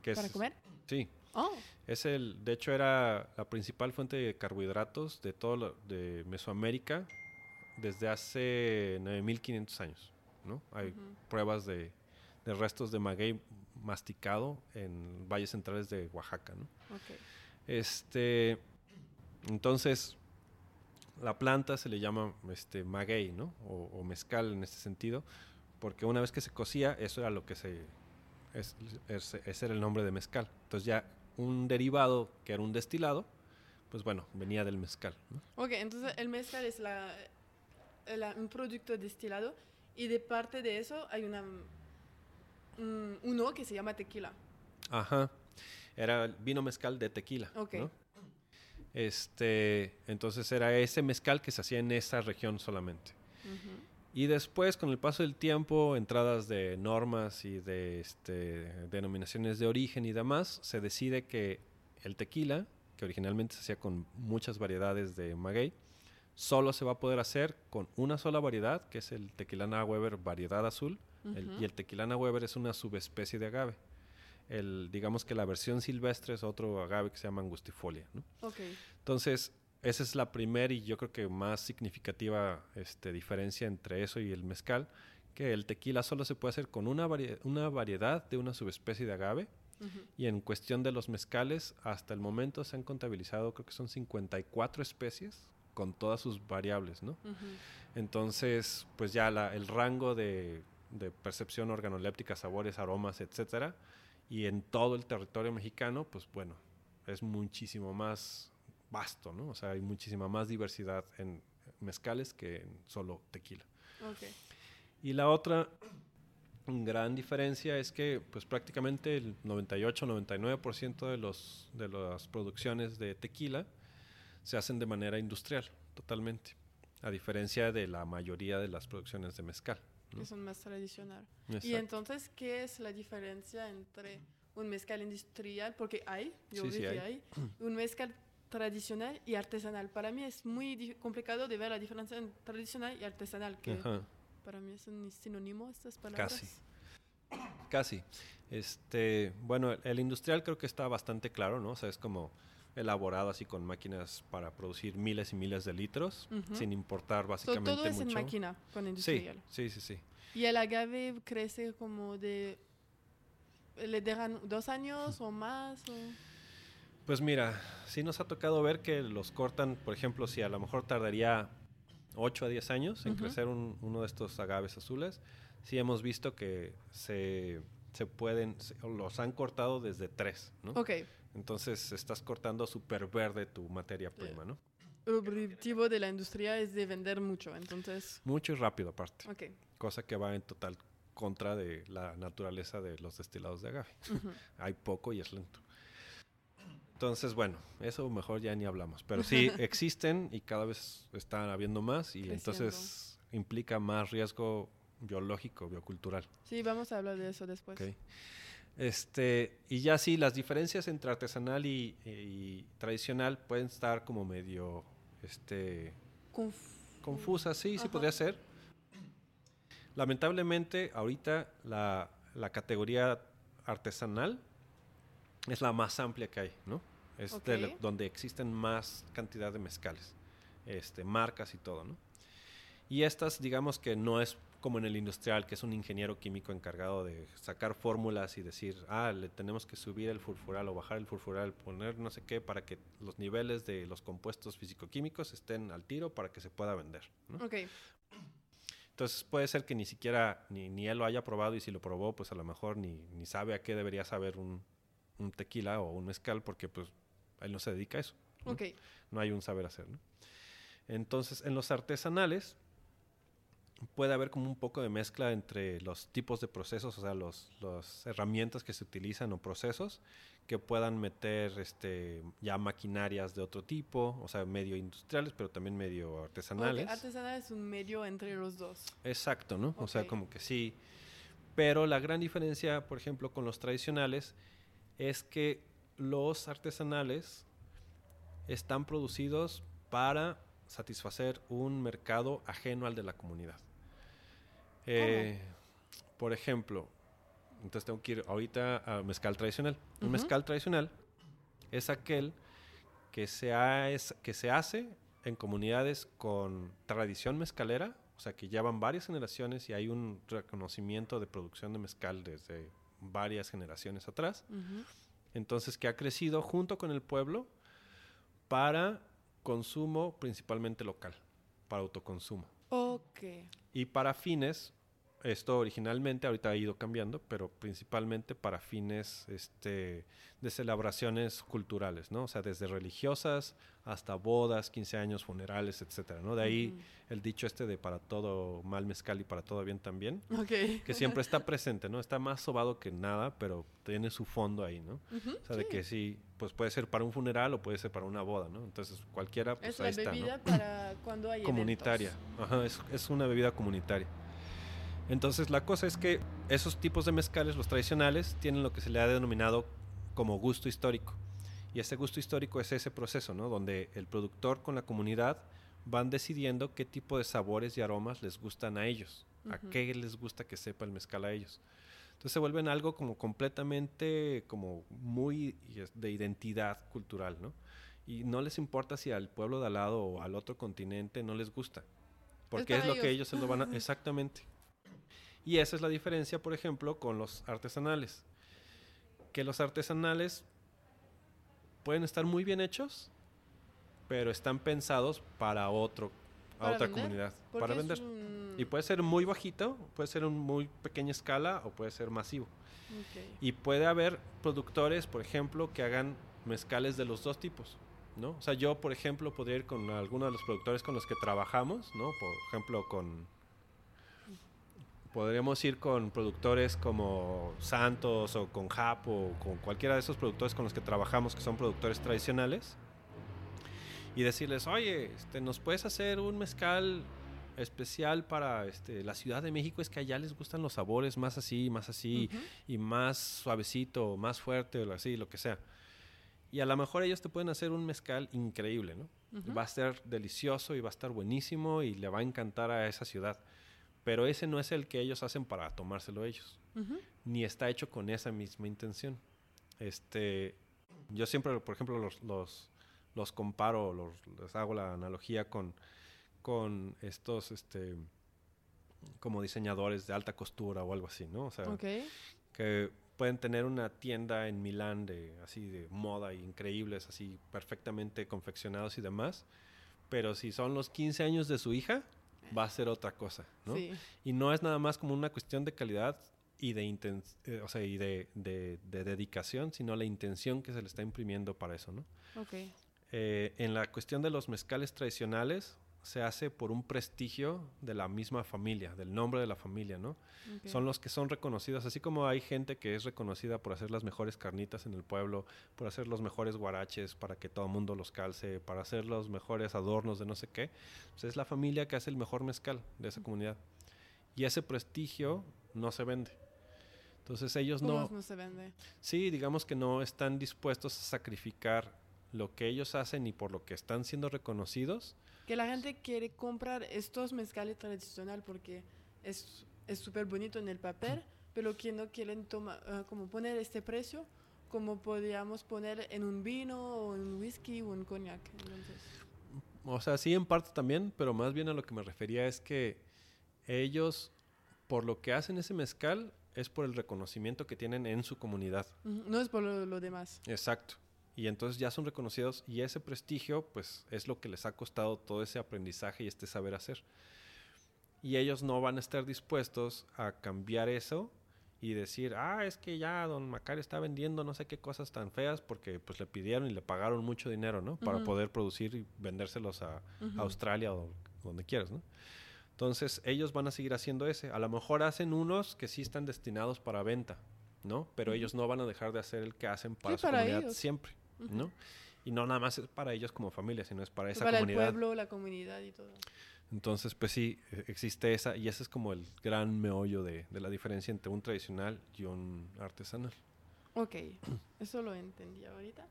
Que ¿Para comer? Sí. Oh. Es el, de hecho, era la principal fuente de carbohidratos de todo de Mesoamérica desde hace 9500 años. ¿no? Hay pruebas de, restos de maguey masticado en valles centrales de Oaxaca. ¿no? Este, entonces, la planta se le llama este, maguey ¿no? o, mezcal en este sentido, porque una vez que se cocía, eso era lo que se. ese era el nombre de mezcal. Entonces, ya un derivado que era un destilado, pues bueno, venía del mezcal. Ok, entonces el mezcal es la, un producto destilado y de parte de eso hay una, uno que se llama tequila. Ajá. Era vino mezcal de tequila. Ok. Este, entonces era ese mezcal que se hacía en esa región solamente. Y después, con el paso del tiempo, entradas de normas y de este, denominaciones de origen y demás, se decide que el tequila, que originalmente se hacía con muchas variedades de maguey, solo se va a poder hacer con una sola variedad, que es el Tequilana Weber variedad azul, y el Tequilana Weber es una subespecie de agave. El, digamos que la versión silvestre es otro agave que se llama angustifolia. Entonces, esa es la primera y yo creo que más significativa este, diferencia entre eso y el mezcal, que el tequila solo se puede hacer con una, una variedad de una subespecie de agave. Y en cuestión de los mezcales, hasta el momento se han contabilizado, creo que son 54 especies con todas sus variables, ¿no? Entonces, pues ya el rango de de percepción organoléptica, sabores, aromas, etcétera. Y en todo el territorio mexicano, pues bueno, es muchísimo más vasto, ¿no? O sea, hay muchísima más diversidad en mezcales que en solo tequila. Y la otra gran diferencia es que pues prácticamente el 98-99% de, los, de las producciones de tequila se hacen de manera industrial, totalmente, a diferencia de la mayoría de las producciones de mezcal. ¿no? Que son más tradicionales. Y entonces, ¿qué es la diferencia entre un mezcal industrial? Porque hay, yo Sí, vi sí que hay. hay, un mezcal tradicional y artesanal. Para mí es muy complicado de ver la diferencia entre tradicional y artesanal, que Ajá. para mí es un sinónimo estas palabras. Casi. Casi. Este, bueno, el industrial creo que está bastante claro, ¿no? O sea, es como elaborado así con máquinas para producir miles y miles de litros, sin importar So, básicamente todo es en máquina con industrial. sí, sí, sí. Y el agave crece como de... ¿Le dejan dos años o más? o- Pues mira, sí nos ha tocado ver que los cortan, por ejemplo, si a lo mejor tardaría 8 a 10 años en crecer un- uno de estos agaves azules, sí hemos visto que se, se pueden, se- los han cortado desde 3, ¿no? Ok. Entonces estás cortando súper verde tu materia prima, ¿no? El objetivo de la industria es de vender mucho, entonces... Mucho y rápido aparte, Ok. cosa que va en total contra de la naturaleza de los destilados de agave. Ujú. Hay poco y es lento. Entonces, bueno, eso mejor ya ni hablamos. Pero sí existen y cada vez están habiendo más y Creciendo. entonces implica más riesgo biológico, biocultural. Sí, vamos a hablar de eso después. ¿ok? Este, y ya sí, las diferencias entre artesanal y, y tradicional pueden estar como medio este, Conf- confusas, sí, sí podría ser. Lamentablemente, ahorita la, la categoría artesanal es la más amplia que hay, ¿no? Es la- donde existen más cantidad de mezcales, este, marcas y todo, ¿no? Y estas, digamos que no es como en el industrial, que es un ingeniero químico encargado de sacar fórmulas y decir, ah, le tenemos que subir el furfural o bajar el furfural, poner no sé qué, para que los niveles de los compuestos físico-químicos estén al tiro para que se pueda vender. ¿no? Ok, Entonces puede ser que ni siquiera ni, ni él lo haya probado y si lo probó, pues a lo mejor ni, ni sabe a qué debería saber un, un tequila o un mezcal porque pues él no se dedica a eso. ¿no? ok. no hay un saber hacer. ¿no? Entonces, en los artesanales puede haber como un poco de mezcla entre los tipos de procesos, o sea, los, las herramientas que se utilizan o procesos que puedan meter este, ya maquinarias de otro tipo, o sea, medio industriales, pero también medio artesanales. Ok, Artesanal es un medio entre los dos. Exacto, ¿no? O sea, como que sí. Pero la gran diferencia, por ejemplo, con los tradicionales es que los artesanales están producidos para satisfacer un mercado ajeno al de la comunidad. Eh, por ejemplo, entonces tengo que ir ahorita a mezcal tradicional. Un Ujú. mezcal tradicional es aquel que se, ha- es- que se hace en comunidades con tradición mezcalera, o sea, que llevan varias generaciones y hay un reconocimiento de producción de mezcal desde varias generaciones atrás. Entonces, que ha crecido junto con el pueblo para consumo principalmente local, para autoconsumo. Ok. Y para fines, esto originalmente ahorita ha ido cambiando, pero principalmente para fines este, de celebraciones culturales, ¿no? O sea, desde religiosas hasta bodas, 15 años, funerales, etcétera, ¿no? De ahí el dicho este de para todo mal mezcal y para todo bien también, que siempre está presente, ¿no? Está más sobado que nada, pero tiene su fondo ahí, ¿no? O sea, de que sí, pues puede ser para un funeral o puede ser para una boda, ¿no? Entonces, cualquiera, pues es ahí la está, ¿no? bebida para cuando hay comunitaria. eventos. Ajá, es, es una bebida comunitaria. Entonces la cosa es que esos tipos de mezcales, los tradicionales, tienen lo que se le ha denominado como gusto histórico. Y ese gusto histórico es ese proceso, ¿no? Donde el productor con la comunidad van decidiendo qué tipo de sabores y aromas les gustan a ellos, a qué les gusta que sepa el mezcal a ellos. Entonces se vuelven algo como completamente, como muy de identidad cultural, ¿no? Y no les importa si al pueblo de al lado o al otro continente no les gusta. Porque es, lo que ellos. ellos se lo van a... Exactamente. Y esa es la diferencia, por ejemplo, con los artesanales. Que los artesanales pueden estar muy bien hechos, pero están pensados para otro, a otra vender, comunidad. Para vender. un Y puede ser muy bajito, puede ser en muy pequeña escala o puede ser masivo. Y puede haber productores, por ejemplo, que hagan mezcales de los dos tipos, ¿no? O sea, yo, por ejemplo, podría ir con alguno de los productores con los que trabajamos, ¿no? Por ejemplo, con... Podríamos ir con productores como Santos o con Jap o con cualquiera de esos productores con los que trabajamos, que son productores tradicionales, y decirles, oye, este, ¿nos puedes hacer un mezcal especial para este, la Ciudad de México? Es que allá les gustan los sabores más así, más así, y más suavecito, más fuerte, o así, lo que sea. Y a lo mejor ellos te pueden hacer un mezcal increíble, ¿no? Va a ser delicioso y va a estar buenísimo y le va a encantar a esa ciudad. Pero ese no es el que ellos hacen para tomárselo ellos, Ujú. ni está hecho con esa misma intención. Este, yo siempre, por ejemplo, los, los, los comparo, los, les hago la analogía con, con estos, este, como diseñadores de alta costura o algo así, ¿no? O sea, Ok. que pueden tener una tienda en Milán de así de moda y increíbles, así perfectamente confeccionados y demás, pero si son los 15 años de su hija, va a ser otra cosa, ¿no? Sí. Y no es nada más como una cuestión de calidad y de inten- eh, o sea, y de, de- de dedicación, sino la intención que se le está imprimiendo para eso, ¿no? Ok. Eh, en la cuestión de los mezcales tradicionales se hace por un prestigio de la misma familia, del nombre de la familia, ¿no? Son los que son reconocidos, así como hay gente que es reconocida por hacer las mejores carnitas en el pueblo, por hacer los mejores guaraches para que todo el mundo los calce, para hacer los mejores adornos de no sé qué. Pues es la familia que hace el mejor mezcal de esa comunidad. Y ese prestigio no se vende. Entonces ellos ¿Cómo no, no se vende? sí, digamos que no están dispuestos a sacrificar lo que ellos hacen y por lo que están siendo reconocidos. Que la gente quiere comprar estos mezcales tradicionales porque es es súper bonito en el papel, pero que no quieren tomar, ah, como poner este precio, como podríamos poner en un vino o en un whisky o en coñac. Entonces, O sea, sí en parte también, pero más bien a lo que me refería es que ellos, por lo que hacen ese mezcal, es por el reconocimiento que tienen en su comunidad. no es por lo, lo demás. Exacto. Y entonces ya son reconocidos y ese prestigio, pues es lo que les ha costado todo ese aprendizaje y este saber hacer. Y ellos no van a estar dispuestos a cambiar eso y decir, ah, es que ya don Macario está vendiendo no sé qué cosas tan feas porque pues le pidieron y le pagaron mucho dinero, ¿no? Para poder producir y vendérselos a. Australia o donde quieras, ¿no? Entonces ellos van a seguir haciendo ese. A lo mejor hacen unos que sí están destinados para venta, ¿no? Pero ellos no van a dejar de hacer el que hacen para Sí, su para comunidad ellos. siempre, ¿no? Y no nada más es para ellos como familia, sino es para esa Para comunidad. el pueblo, la comunidad y todo. Entonces, pues sí, e- existe esa, y ese es como el gran meollo de, de la diferencia entre un tradicional y un artesanal. Ok, eso lo entendí ahorita.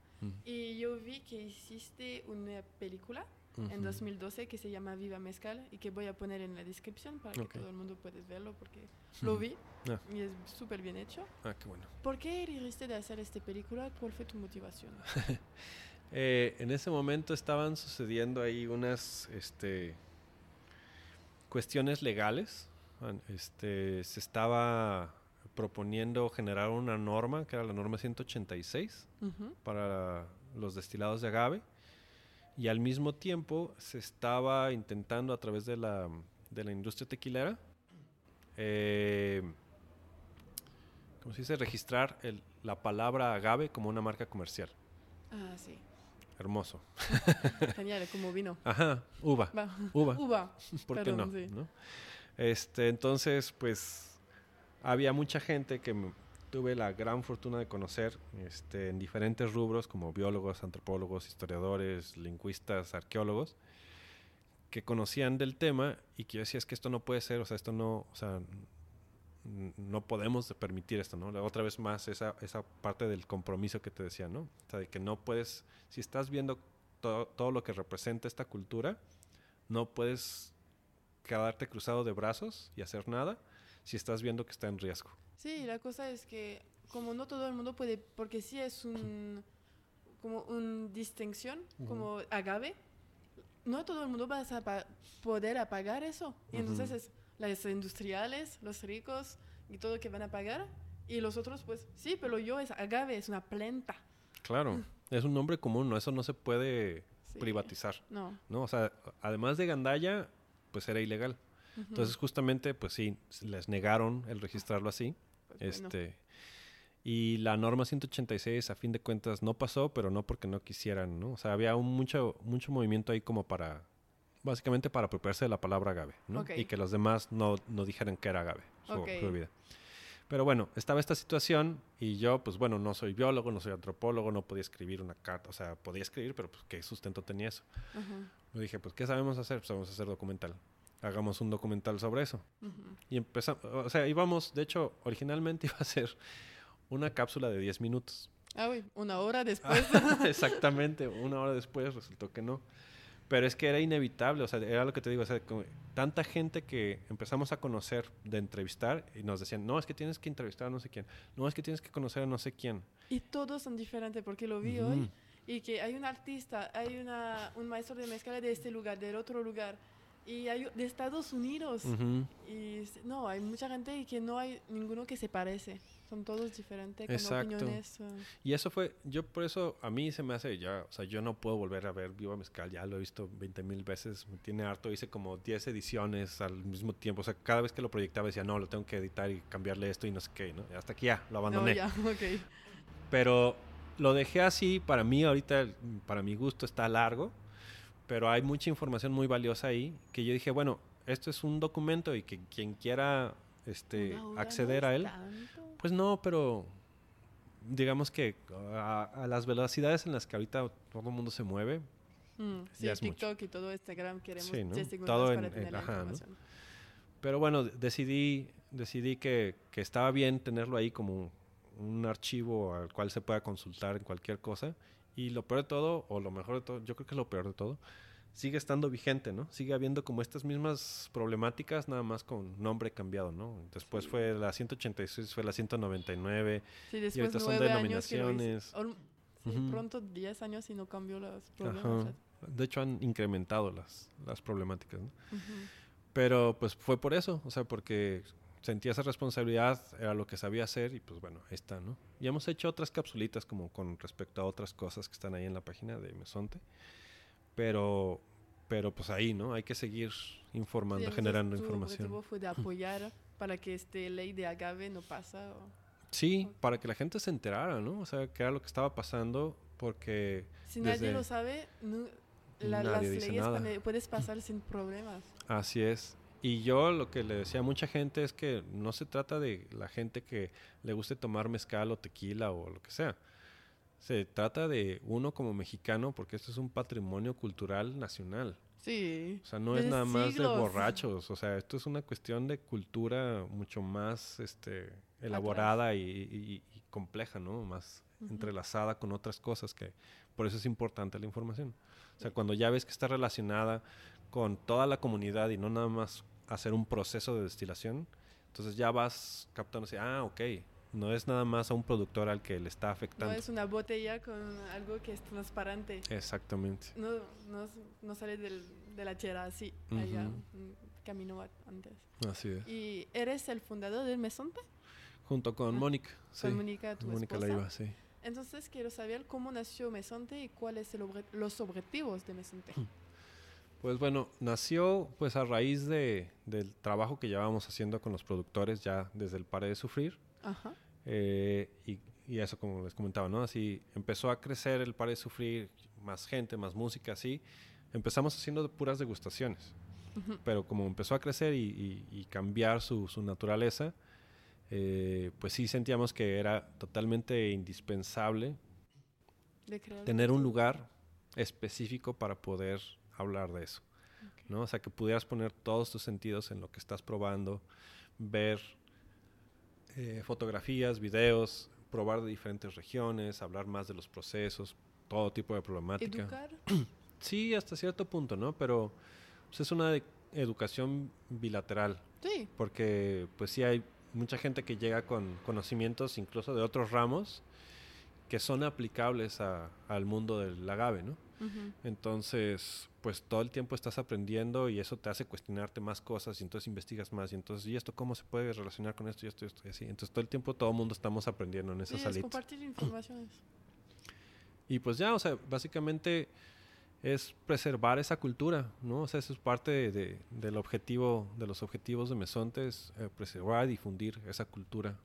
Y yo vi que hiciste una película en Ujú. 2012 que se llama Viva Mezcal y que voy a poner en la descripción para que todo el mundo pueda verlo porque lo vi Ah. y es súper bien hecho. Ah, qué bueno. ¿Por qué elegiste de hacer esta película? ¿Cuál fue tu motivación? Eh, en ese momento estaban sucediendo ahí unas este, cuestiones legales. Este, se estaba proponiendo generar una norma, que era la norma 186, Ujú. para los destilados de agave. Y al mismo tiempo se estaba intentando a través de la, de la industria tequilera, eh, ¿cómo se dice? Registrar el- la palabra agave como una marca comercial. Ah, sí. Hermoso. Genial, como vino. Ajá, uva. Va. Uva. Uva. ¿Por qué no? sí. ¿no? Este, entonces, pues había mucha gente que tuve la gran fortuna de conocer este, en diferentes rubros como biólogos, antropólogos, historiadores, lingüistas, arqueólogos, que conocían del tema y que yo es que esto no puede ser, o sea, esto no, o sea, no podemos permitir esto, ¿no? Otra vez más esa, esa parte del compromiso que te decía, ¿no? O sea, de que no puedes, si estás viendo to- todo lo que representa esta cultura, no puedes quedarte cruzado de brazos y hacer nada si estás viendo que está en riesgo. Sí, la cosa es que como no todo el mundo puede, porque sí es un como una distinción, como agave, no todo el mundo va a pa- poder apagar eso. Y entonces es las industriales, los ricos y todo que van a pagar. Y los otros, pues sí, pero yo es agave, es una planta. Claro, es un nombre común, ¿no? Eso no se puede Sí. privatizar, No. ¿no? O sea, además de Gandaya, pues era ilegal. Entonces justamente, pues sí, les negaron el registrarlo así. Pues bueno. este Y la norma 186 a fin de cuentas no pasó, pero no porque no quisieran, ¿no? O sea, había un mucho, mucho movimiento ahí como para, básicamente para apropiarse de la palabra agave, ¿no? Y que los demás no, no dijeran que era agave, su, bebida. Pero bueno, estaba esta situación y yo, pues bueno, no soy biólogo, no soy antropólogo, no podía escribir una carta, o sea, podía escribir, pero pues qué sustento tenía eso. Ajá, Yo dije, pues ¿qué sabemos hacer? Pues vamos a hacer documental. Hagamos un documental sobre eso. ujú. Y empezamos, o sea, íbamos, de hecho, originalmente iba a ser una cápsula de 10 minutos. Ah, uy, una hora después. Exactamente, una hora después resultó que no. Pero es que era inevitable, o sea, era lo que te digo, o sea, como tanta gente que empezamos a conocer de entrevistar y nos decían, no, es que tienes que entrevistar a no sé quién, no, es que tienes que conocer a no sé quién. y todos son diferentes porque lo vi Ujú. hoy. Y que hay un artista, hay una, un maestro de mezcal de este lugar, del otro lugar. Y hay de Estados Unidos. Y no, hay mucha gente y que no hay ninguno que se parece. Son todos diferentes, con Exacto. opiniones. eh, Y eso fue, yo por eso, a mí se me hace ya, o sea, yo no puedo volver a ver Viva Mezcal, ya lo he visto 20 mil veces, me tiene harto, hice como 10 ediciones al mismo tiempo, o sea, cada vez que lo proyectaba decía, no, lo tengo que editar y cambiarle esto y no sé qué, ¿no? Y hasta aquí ya, lo no, abandoné. ya, ok. Pero lo dejé así, para mí ahorita, para mi gusto está largo, pero hay mucha información muy valiosa ahí que yo dije, bueno, esto es un documento y que quien quiera este, acceder no a él, tanto. pues no, pero digamos que a, a las velocidades en las que ahorita todo el mundo se mueve, Mm, sí, ya es mucho. TikTok y todo Instagram queremos Sí, ¿no? 10 segundos Todo para en- tener en- la ajá, ¿no? información. pero bueno, decidí, decidí que, que estaba bien tenerlo ahí como un archivo al cual se pueda consultar en cualquier cosa. Y lo peor de todo, o lo mejor de todo, yo creo que lo peor de todo, sigue estando vigente, ¿no? Sigue habiendo como estas mismas problemáticas, nada más con nombre cambiado, ¿no? Después Sí. fue la 186, fue la 199. Sí, después ahorita son nueve años que denominaciones. Sí, pronto 10 años y no cambió los problemas. Ajá. De hecho, han incrementado las, las problemáticas, ¿no? Pero pues fue por eso, o sea, porque sentía esa responsabilidad, era lo que sabía hacer y pues bueno, ahí está, ¿no? Y hemos hecho otras capsulitas como con respecto a otras cosas que están ahí en la página de Mesonte, pero, pero pues ahí, ¿no? Hay que seguir informando, Sí, generando tu información. objetivo fue de apoyar para que este ley de agave no pasa. o- Sí, para que la gente se enterara, ¿no? O sea, qué era lo que estaba pasando, porque Si nadie lo sabe, no- la- las leyes nada. puede- puedes pasar sin problemas. Así es. Y yo lo que le decía a mucha gente es que no se trata de la gente que le guste tomar mezcal o tequila o lo que sea. Se trata de uno como mexicano porque esto es un patrimonio cultural nacional. Sí. O sea, no es nada más siglos. de borrachos. O sea, esto es una cuestión de cultura mucho más este, elaborada y, y- y compleja, ¿no? Más Ujú. entrelazada con otras cosas que por eso es importante la información. O sea, cuando ya ves que está relacionada con toda la comunidad y no nada más hacer un proceso de destilación, entonces ya vas captando así, ah, ok, no es nada más a un productor al que le está No afectando. es una botella con algo que es transparente. Exactamente. No, no, no sale del- de la chera así. Allá, Ujú. mm, camino antes. Así es. ¿Y eres el fundador del Mesonte? Junto con Ah, Mónica. Sí. Con Mónica, tu Mónica. Leiva, sí. Entonces quiero saber cómo nació Mesonte y cuáles son los objetivos de Mesonte. Pues bueno, nació pues a raíz de, del trabajo que llevábamos haciendo con los productores ya desde el Pare de Sufrir. Ajá. eh, y, y eso como les comentaba, ¿no? Así empezó a crecer el Pare de Sufrir, más gente, más música, así. Empezamos haciendo puras degustaciones. Pero como empezó a crecer y, y- y cambiar su, su naturaleza, eh, pues sí sentíamos que era totalmente indispensable tener un lugar específico para poder hablar de eso. ¿no? O sea, que pudieras poner todos tus sentidos en lo que estás probando, ver eh, fotografías, videos, probar de diferentes regiones, hablar más de los procesos, todo tipo de problemática. Educar. Sí, hasta cierto punto, ¿no? Pero pues, es una educación bilateral, Sí. porque pues sí hay mucha gente que llega con conocimientos incluso de otros ramos que son aplicables a- al mundo del agave, ¿no? Entonces, pues todo el tiempo estás aprendiendo y eso te hace cuestionarte más cosas y entonces investigas más y entonces, ¿y esto cómo se puede relacionar con esto y esto y esto y así? Entonces todo el tiempo todo el mundo estamos aprendiendo en Sí, esa es salita. compartir informaciones. Y pues ya, o sea, básicamente es preservar esa cultura, ¿no? O sea, eso es parte de, del objetivo, de los objetivos de Mesonte, es eh, preservar difundir esa cultura,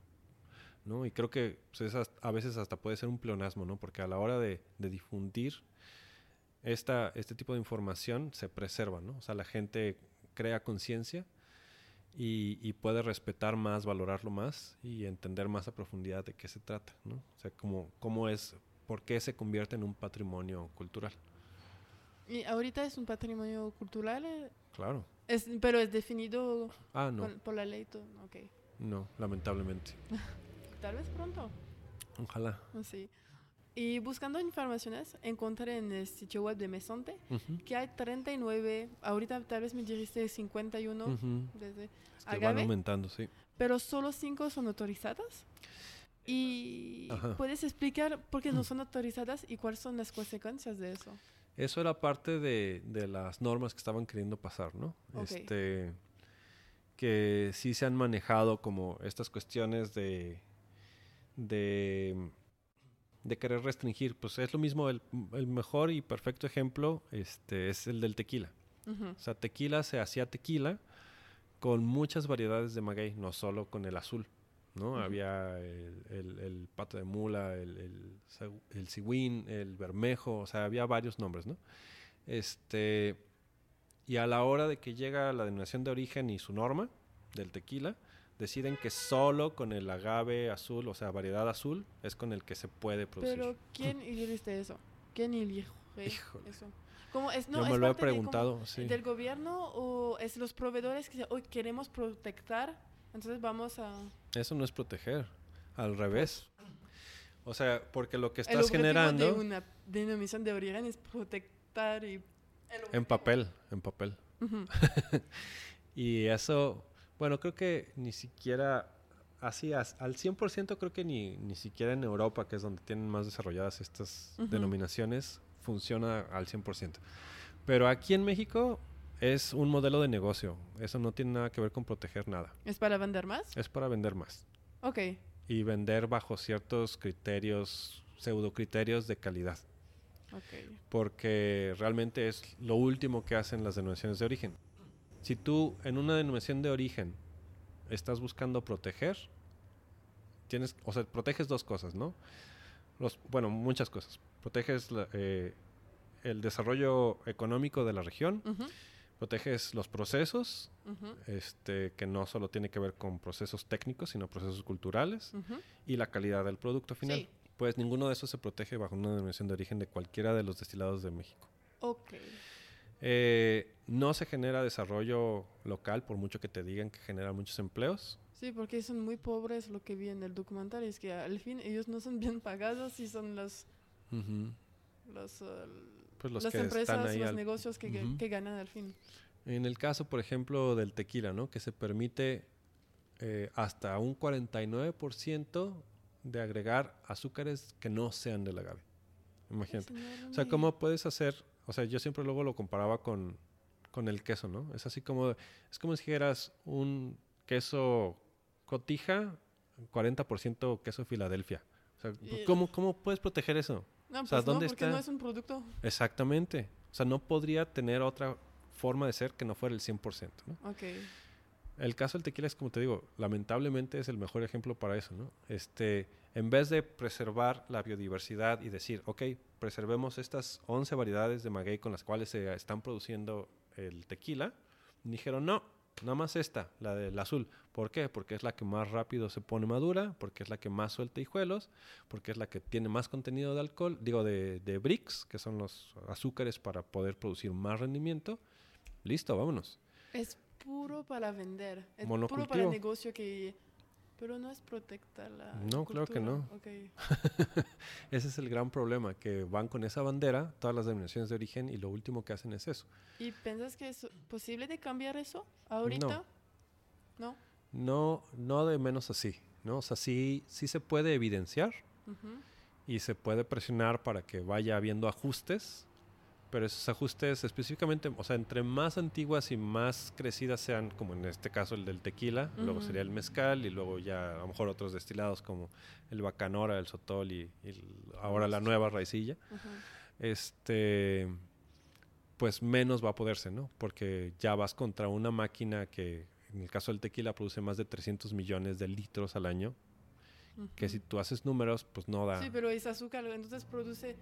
¿no? Y creo que pues, a veces hasta puede ser un pleonasmo, ¿no? Porque a la hora de, de difundir esta, este tipo de información se preserva, ¿no? O sea, la gente crea conciencia y, puede respetar más, valorarlo más y entender más a profundidad de qué se trata, ¿no? O sea, cómo, cómo es, por qué se convierte en un patrimonio cultural. ¿Y ahorita es un patrimonio cultural? Claro. Es, pero es definido ah, no. por, la ley. Okay. No, lamentablemente. Tal vez pronto. Ojalá. Sí. Y buscando informaciones, encontré en el sitio web de Mesonte que hay 39, ahorita tal vez me dijiste 51 desde que van aumentando, sí. Pero solo 5 son autorizadas. ¿Y puedes explicar por qué no son autorizadas y cuáles son las consecuencias de eso? Eso era parte de, de las normas que estaban queriendo pasar, ¿no? Este, que sí se han manejado como estas cuestiones de, de de querer restringir. Pues es lo mismo, el, mejor y perfecto ejemplo este, es el del tequila. O sea, tequila se hacía tequila con muchas variedades de maguey, no solo con el azul. ¿no? Había el, el, pato de mula, el, el, el el bermejo, o sea, había varios nombres, ¿no? Este, y a la hora de que llega la denominación de origen y su norma del tequila, deciden que solo con el agave azul, o sea, variedad azul, es con el que se puede producir. Pero ¿quién eligió eso? ¿Quién eligió eso? ¿Cómo es, no, Yo me lo he preguntado, ¿Del gobierno o es los proveedores que hoy queremos proteger? Entonces vamos a... Eso no es proteger, al revés. O sea, porque lo que estás generando... de una denominación de origen es protectar y... En papel, en papel. y eso bueno, creo que ni siquiera así al 100% creo que ni, ni siquiera en Europa, que es donde tienen más desarrolladas estas denominaciones, funciona al 100%. Pero aquí en México es un modelo de negocio. Eso no tiene nada que ver con proteger nada. ¿Es para vender más? Es para vender más. Ok. Y vender bajo ciertos criterios, pseudo criterios de calidad. Okay. Porque realmente es lo último que hacen las denominaciones de origen. Si tú en una denominación de origen estás buscando proteger, tienes, o sea, proteges dos cosas, ¿no? Los, bueno, muchas cosas. Proteges eh, el desarrollo económico de la región, proteges los procesos, este, que no solo tiene que ver con procesos técnicos, sino procesos culturales, y la calidad del producto final. Pues ninguno de esos se protege bajo una denominación de origen de cualquiera de los destilados de México. Ok. Eh, no se genera desarrollo local, por mucho que te digan que genera muchos empleos. Sí, porque son muy pobres lo que vi en el documental, es que al fin ellos no son bien pagados y son los, los, uh, pues las empresas, los negocios que, ganan al fin. En el caso, por ejemplo, del tequila, ¿no? que se permite eh, hasta un 49% de agregar azúcares que no sean del agave. Imagínate. o sea, ¿cómo puedes hacer o sea, yo siempre luego lo comparaba con, con el queso, ¿no? Es así como, es como si dijeras un queso cotija, 40% queso Filadelfia. O sea, ¿cómo, ¿cómo puedes proteger eso? No, o sea, pues ¿dónde no, porque no es un producto. Exactamente. O sea, no podría tener otra forma de ser que no fuera el 100%, ¿no? Ok. El caso del tequila es como te digo, lamentablemente es el mejor ejemplo para eso, ¿no? Este, en vez de preservar la biodiversidad y decir, ok, preservemos estas 11 variedades de maguey con las cuales se están produciendo el tequila, dijeron, no, nada más esta, la del azul. ¿Por qué? Porque es la que más rápido se pone madura, porque es la que más suelta hijuelos, porque es la que tiene más contenido de alcohol, digo, de, de bricks, que son los azúcares para poder producir más rendimiento. Listo, vámonos. Es puro para vender. Es puro para el negocio que... Pero no es protectar la No, claro que no. Ese es el gran problema, que van con esa bandera todas las denominaciones de origen y lo último que hacen es eso. ¿Y piensas que es posible de cambiar eso ahorita? No. No, no, de menos así, ¿no? O sea, sí, sí se puede evidenciar y se puede presionar para que vaya habiendo ajustes pero esos ajustes específicamente, o sea, entre más antiguas y más crecidas sean, como en este caso el del tequila, luego sería el mezcal y luego ya a lo mejor otros destilados como el bacanora, el sotol y, ahora la nueva raicilla. Este pues menos va a poderse, ¿no? Porque ya vas contra una máquina que en el caso del tequila produce más de 300 millones de litros al año, que si tú haces números, pues no da. Sí, pero es azúcar, entonces produce,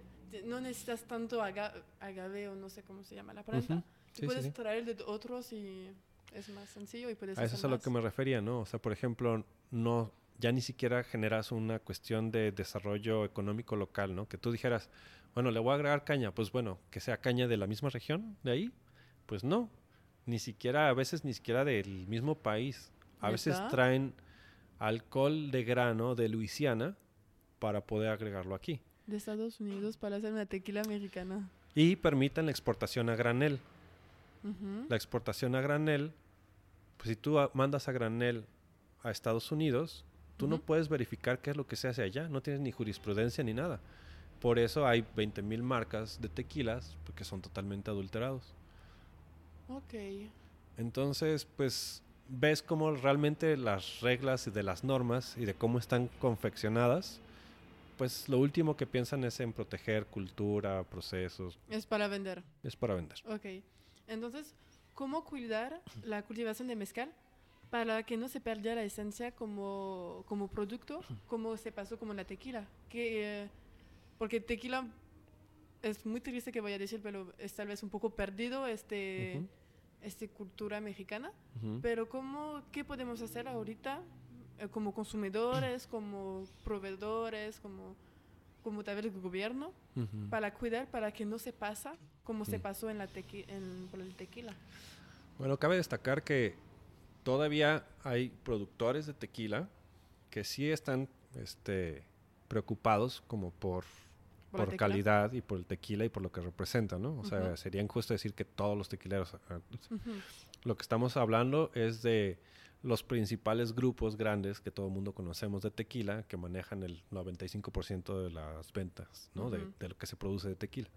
no necesitas tanto agave o no sé cómo se llama la planta. puedes traer de otros y es más sencillo y puedes A eso es a lo que me refería, ¿no? O sea, por ejemplo, no ya ni siquiera generas una cuestión de desarrollo económico local, ¿no? Que tú dijeras, bueno, le voy a agregar caña, pues bueno, que sea caña de la misma región, de ahí, pues no, ni siquiera, a veces ni siquiera del mismo país. A veces traen alcohol de grano de Luisiana para poder agregarlo aquí. De Estados Unidos para hacer una tequila mexicana. Y permiten la exportación a granel. La exportación a granel, pues si tú mandas a granel a Estados Unidos, tú no puedes verificar qué es lo que se hace allá, no tienes ni jurisprudencia ni nada. Por eso hay 20.000 marcas de tequilas porque son totalmente adulterados. Ok. Entonces, pues ves cómo realmente las reglas de las normas y de cómo están confeccionadas, pues lo último que piensan es en proteger cultura, procesos. Es para vender. Es para vender. Ok. Entonces, ¿cómo cuidar la cultivación de mezcal para que no se pierda la esencia como, como producto, como se pasó con la tequila? Que, eh, porque tequila es muy triste que voy a decir, pero es tal vez un poco perdido este esta cultura mexicana, pero ¿cómo, ¿qué podemos hacer ahorita eh, como consumidores, como proveedores, como, como tal vez el gobierno, para cuidar, para que no se pasa como se pasó en la en, por el tequila? Bueno, cabe destacar que todavía hay productores de tequila que sí están este, preocupados como por por, calidad y por el tequila y por lo que representa, ¿no? O sea, sería injusto decir que todos los tequileros. Ah, lo que estamos hablando es de los principales grupos grandes que todo el mundo conocemos de tequila que manejan el 95% de las ventas, ¿no? de, lo que se produce de tequila.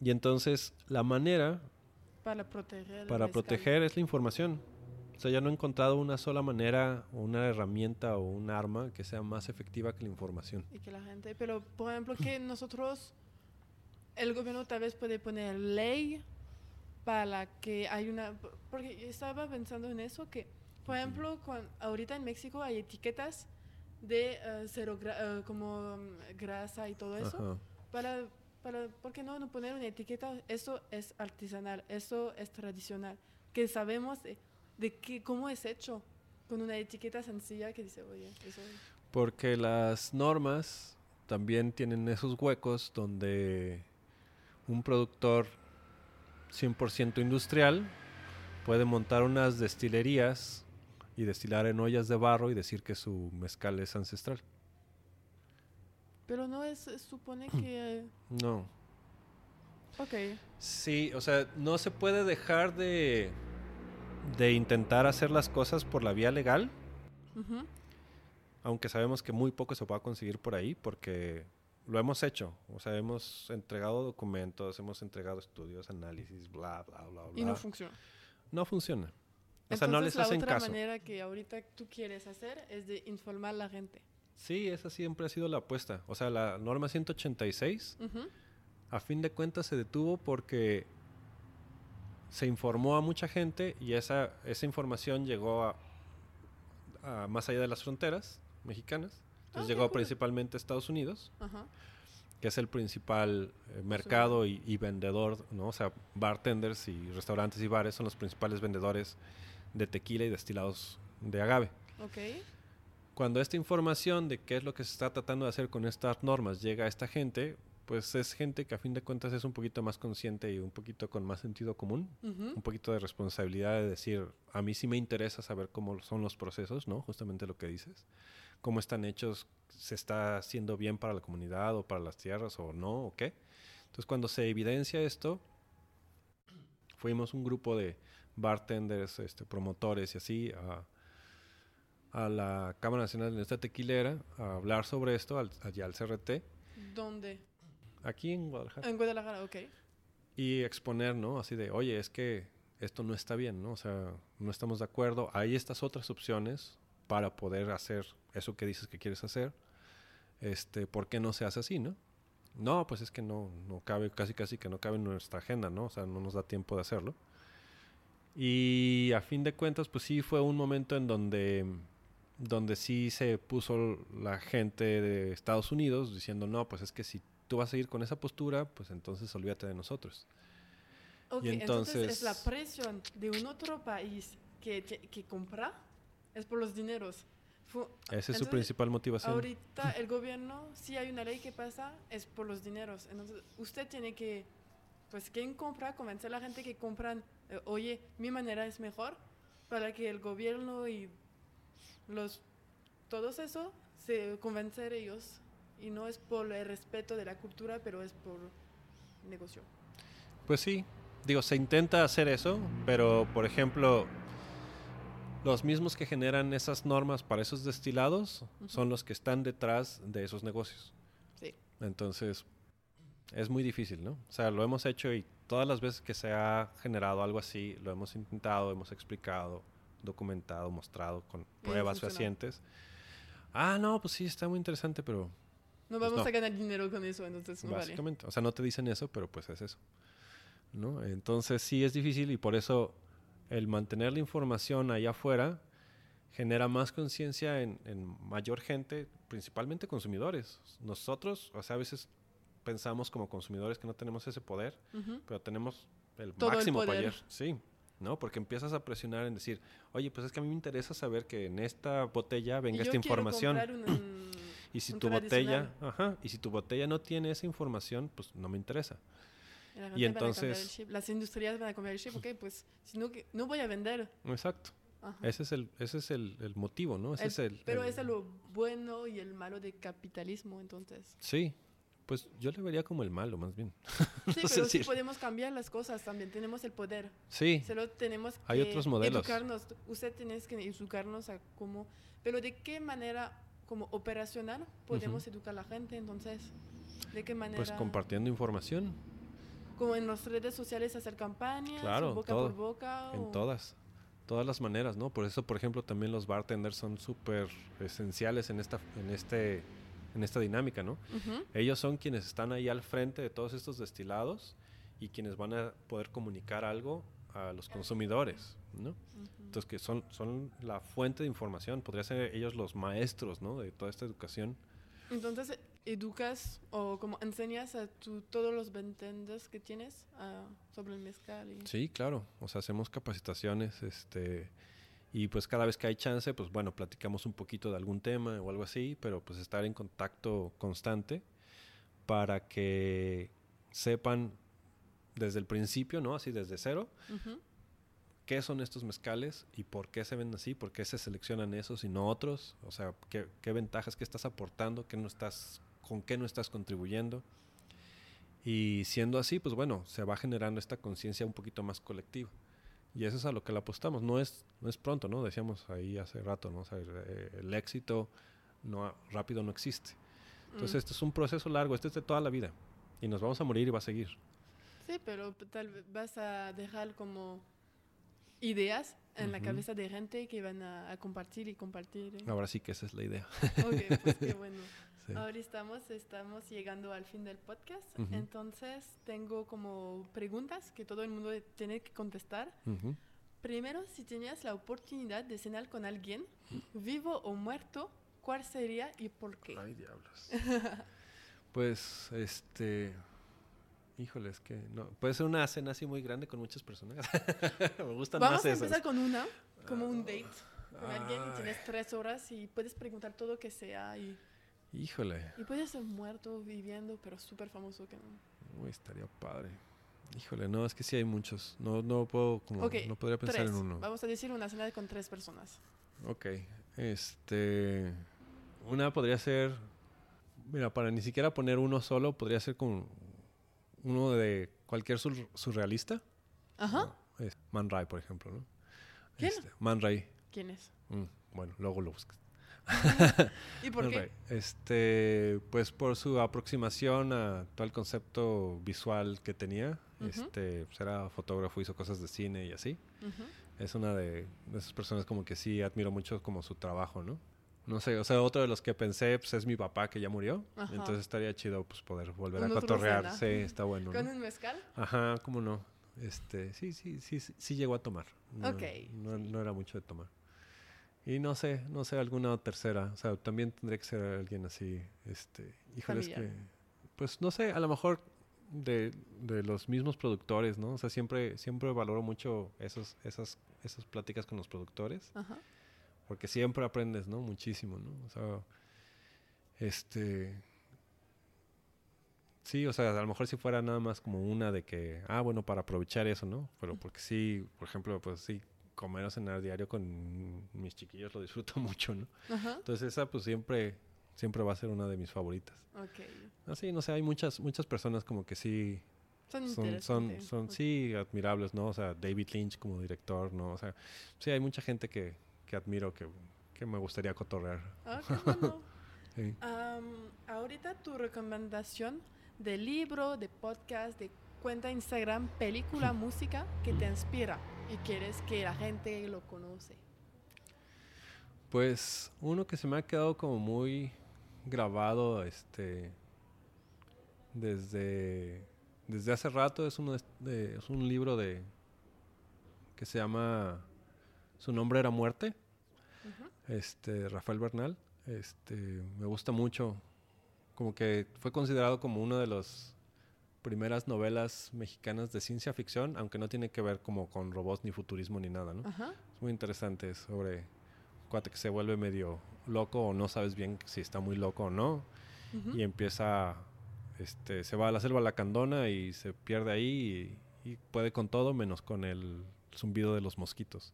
Y entonces la manera para proteger, para proteger es la información. O sea, ya no he encontrado una sola manera, una herramienta o un arma que sea más efectiva que la información. Y que la gente, pero por ejemplo que nosotros, el gobierno tal vez puede poner ley para que hay una, porque estaba pensando en eso, que por ejemplo, con, ahorita en México hay etiquetas de uh, cero uh, como mm, grasa y todo eso, para, para, ¿por qué no, no poner una etiqueta? Eso es artesanal, eso es tradicional, que sabemos de qué, cómo es hecho, con una etiqueta sencilla que dice, oye, eso... Porque las normas también tienen esos huecos donde un productor 100% industrial puede montar unas destilerías y destilar en ollas de barro y decir que su mezcal es ancestral. Pero no es, supone que... No. Ok. Sí, o sea, no se puede dejar de de intentar hacer las cosas por la vía legal. Aunque sabemos que muy poco se va a conseguir por ahí porque lo hemos hecho. O sea, hemos entregado documentos, hemos entregado estudios, análisis, bla, bla, bla, bla. Y no funciona. No funciona. O sea, no les la hacen otra caso. manera que ahorita tú quieres hacer es de informar a la gente. Sí, esa siempre ha sido la apuesta. O sea, la norma 186, a fin de cuentas, se detuvo porque se informó a mucha gente y esa, esa información llegó a, más allá de las fronteras mexicanas. Entonces ah, llegó principalmente a Estados Unidos, que es el principal eh, mercado y, vendedor, ¿no? O sea, bartenders y restaurantes y bares son los principales vendedores de tequila y destilados de agave. Cuando esta información de qué es lo que se está tratando de hacer con estas normas llega a esta gente, pues es gente que a fin de cuentas es un poquito más consciente y un poquito con más sentido común, un poquito de responsabilidad de decir, a mí sí me interesa saber cómo son los procesos, ¿no? Justamente lo que dices, cómo están hechos, se está haciendo bien para la comunidad o para las tierras o no, o qué. Entonces cuando se evidencia esto, fuimos un grupo de bartenders, este, promotores y así a, la Cámara Nacional de Industria Tequilera a hablar sobre esto, allá al CRT. ¿Dónde? Aquí en Guadalajara. En Guadalajara, ok. Y exponer, ¿no? Así de, oye, es que esto no está bien, ¿no? O sea, no estamos de acuerdo. Hay estas otras opciones para poder hacer eso que dices que quieres hacer. Este, ¿por qué no se hace así, no? no, pues es que no, no cabe, casi casi que no cabe en nuestra agenda, ¿no? O sea, no nos da tiempo de hacerlo. Y a fin de cuentas, pues sí fue un momento en donde, donde sí se puso la gente de Estados Unidos diciendo, no, pues es que si tú vas a ir con esa postura, pues entonces olvídate de nosotros. Ok, entonces, es la presión de un otro país que, que compra, es por los dineros. Esa es su principal motivación. Ahorita el gobierno, si hay una ley que pasa, es por los dineros. Entonces usted tiene que, pues, ¿quién compra? Convencer a la gente que compran, eh, oye, mi manera es mejor, para que el gobierno y los, todos eso, se convencer ellos. Y no es por el respeto de la cultura, pero es por negocio. Pues sí, digo, se intenta hacer eso, pero por ejemplo, los mismos que generan esas normas para esos destilados son los que están detrás de esos negocios. Sí. Entonces, es muy difícil, ¿no? O sea, lo hemos hecho y todas las veces que se ha generado algo así, lo hemos intentado, hemos explicado, documentado, mostrado con pruebas fehacientes. Ah, no, pues sí, está muy interesante, pero... No pues vamos a ganar dinero con eso, entonces no Básicamente, o sea, no te dicen eso, pero pues es eso. ¿no? Entonces sí es difícil y por eso el mantener la información allá afuera genera más conciencia en, mayor gente, principalmente consumidores. Nosotros, o sea, a veces pensamos como consumidores que no tenemos ese poder, pero tenemos el máximo poder. Sí, ¿no? Porque empiezas a presionar en decir, oye, pues es que a mí me interesa saber que en esta botella venga esta información. Y si tu botella, ajá, y si tu botella no tiene esa información, pues no me interesa y entonces... Las industrias van a cambiar el chip, ok, pues si no, no voy a vender. Exacto. Ese es el, ese es el, el motivo, ¿no? Ese es el, pero es lo bueno y el malo del capitalismo, entonces. Sí, pues yo le vería como el malo, más bien. Sí, pero sí podemos cambiar las cosas también. Tenemos el poder. Sí. Solo tenemos que Hay otros modelos. educarnos. Usted tiene que educarnos a cómo... Pero ¿de qué manera, como operacional, podemos educar a la gente? Entonces, ¿de qué manera? Pues compartiendo información como en las redes sociales hacer campañas, claro, boca por boca. En todas, todas las maneras, ¿no? Por eso, por ejemplo, también los bartenders son súper esenciales en esta, en este, en esta dinámica, ¿no? Ellos son quienes están ahí al frente de todos estos destilados y quienes van a poder comunicar algo a los consumidores, ¿no? Entonces que son, son la fuente de información, podría ser ellos los maestros, ¿no? De toda esta educación. Entonces, educas o como enseñas a tu, todos los ventendes que tienes ah, sobre el mezcal. Sí, claro. O sea, hacemos capacitaciones, este, y pues cada vez que hay chance, pues bueno, platicamos un poquito de algún tema o algo así, pero pues estar en contacto constante para que sepan desde el principio, ¿no? Así desde cero, qué son estos mezcales y por qué se ven así, por qué se seleccionan esos y no otros, o sea, qué, qué ventajas, qué estás aportando, qué no estás con qué no estás contribuyendo. Y siendo así, pues bueno, se va generando esta conciencia un poquito más colectiva. Y eso es a lo que le apostamos. No es, no es pronto, ¿no? Decíamos ahí hace rato, ¿no? Eh, el éxito no, rápido no existe. Entonces, mm. esto es un proceso largo, este es de toda la vida. Y nos vamos a morir y va a seguir. Sí, pero tal vez vas a dejar como ideas en la cabeza de gente que van a, compartir y compartir. ¿eh? Ahora sí que esa es la idea. Ok, pues qué bueno. Ahora estamos, estamos llegando al fin del podcast, entonces tengo como preguntas que todo el mundo tiene que contestar. Primero, si tenías la oportunidad de cenar con alguien, vivo o muerto, ¿cuál sería y por qué? Ay, diablos. pues, este... Híjole, es que no. Puede ser una cena así muy grande con muchas personas. Me gustan Vamos más a empezar con una, como un date con alguien y tienes tres horas y puedes preguntar todo lo que sea y Híjole. Y puede ser muerto, viviendo, pero súper famoso que no. Uy, estaría padre. Híjole, no, es que sí hay muchos. No, no puedo, como, no podría pensar en uno. Vamos a decir una cena con tres personas. Ok. Este. Una podría ser. Mira, para ni siquiera poner uno solo, podría ser con uno de cualquier surrealista. Ajá. Man Ray, por ejemplo, ¿no? ¿Quién? Este, Man Ray. ¿Quién es? Mm, bueno, luego lo buscas. ¿Y por qué? Este, pues por su aproximación a todo el concepto visual que tenía. Este, pues era fotógrafo, hizo cosas de cine y así. Es una de, esas personas como que sí admiro mucho como su trabajo, ¿no? No sé, o sea, otro de los que pensé pues, es mi papá que ya murió. Ajá. Entonces estaría chido pues poder volver a cotorrear. Sí, está bueno. ¿Con ¿no? un mezcal? Ajá, cómo no. Este, sí, sí, sí, sí, sí llegó a tomar. No, Ok, No, sí. no era mucho de tomar. Y no sé, no sé, alguna tercera. O sea, también tendría que ser alguien así, este, híjole, es que, pues no sé, a lo mejor de, de los mismos productores, ¿no? O sea, siempre, siempre valoro mucho esos, esas, esas pláticas con los productores Ajá. Porque siempre aprendes, ¿no? Muchísimo, ¿no? O sea, este... Sí, o sea, a lo mejor si fuera nada más como una de que, ah, bueno, para aprovechar eso, ¿no? Pero porque sí, por ejemplo, pues sí, comer o cenar diario con mis chiquillos lo disfruto mucho, ¿no? Ajá. Entonces esa pues siempre, siempre va a ser una de mis favoritas. Ok. Así, no sé, hay muchas, muchas personas como que sí, Son son, son, sí admirables, ¿no? O sea, David Lynch como director, ¿no? O sea, sí hay mucha gente que, que admiro, que, que me gustaría cotorrear. Ah, qué bueno. Sí. Am, ahorita tu recomendación de libro, de podcast, de cuenta Instagram, película, música que te inspira y quieres que la gente lo conoce. Pues uno que se me ha quedado como muy grabado, este, desde, desde hace rato es, uno de- es un libro de que se llama Su nombre era muerte. Este, Rafael Bernal. Este, me gusta mucho, como que fue considerado como una de las primeras novelas mexicanas de ciencia ficción, aunque no tiene que ver como con robots ni futurismo ni nada, ¿no? Ajá. Es muy interesante es sobre un cuate que se vuelve medio loco o no sabes bien si está muy loco o no y empieza este se va a la selva lacandona y se pierde ahí y, y puede con todo menos con el zumbido de los mosquitos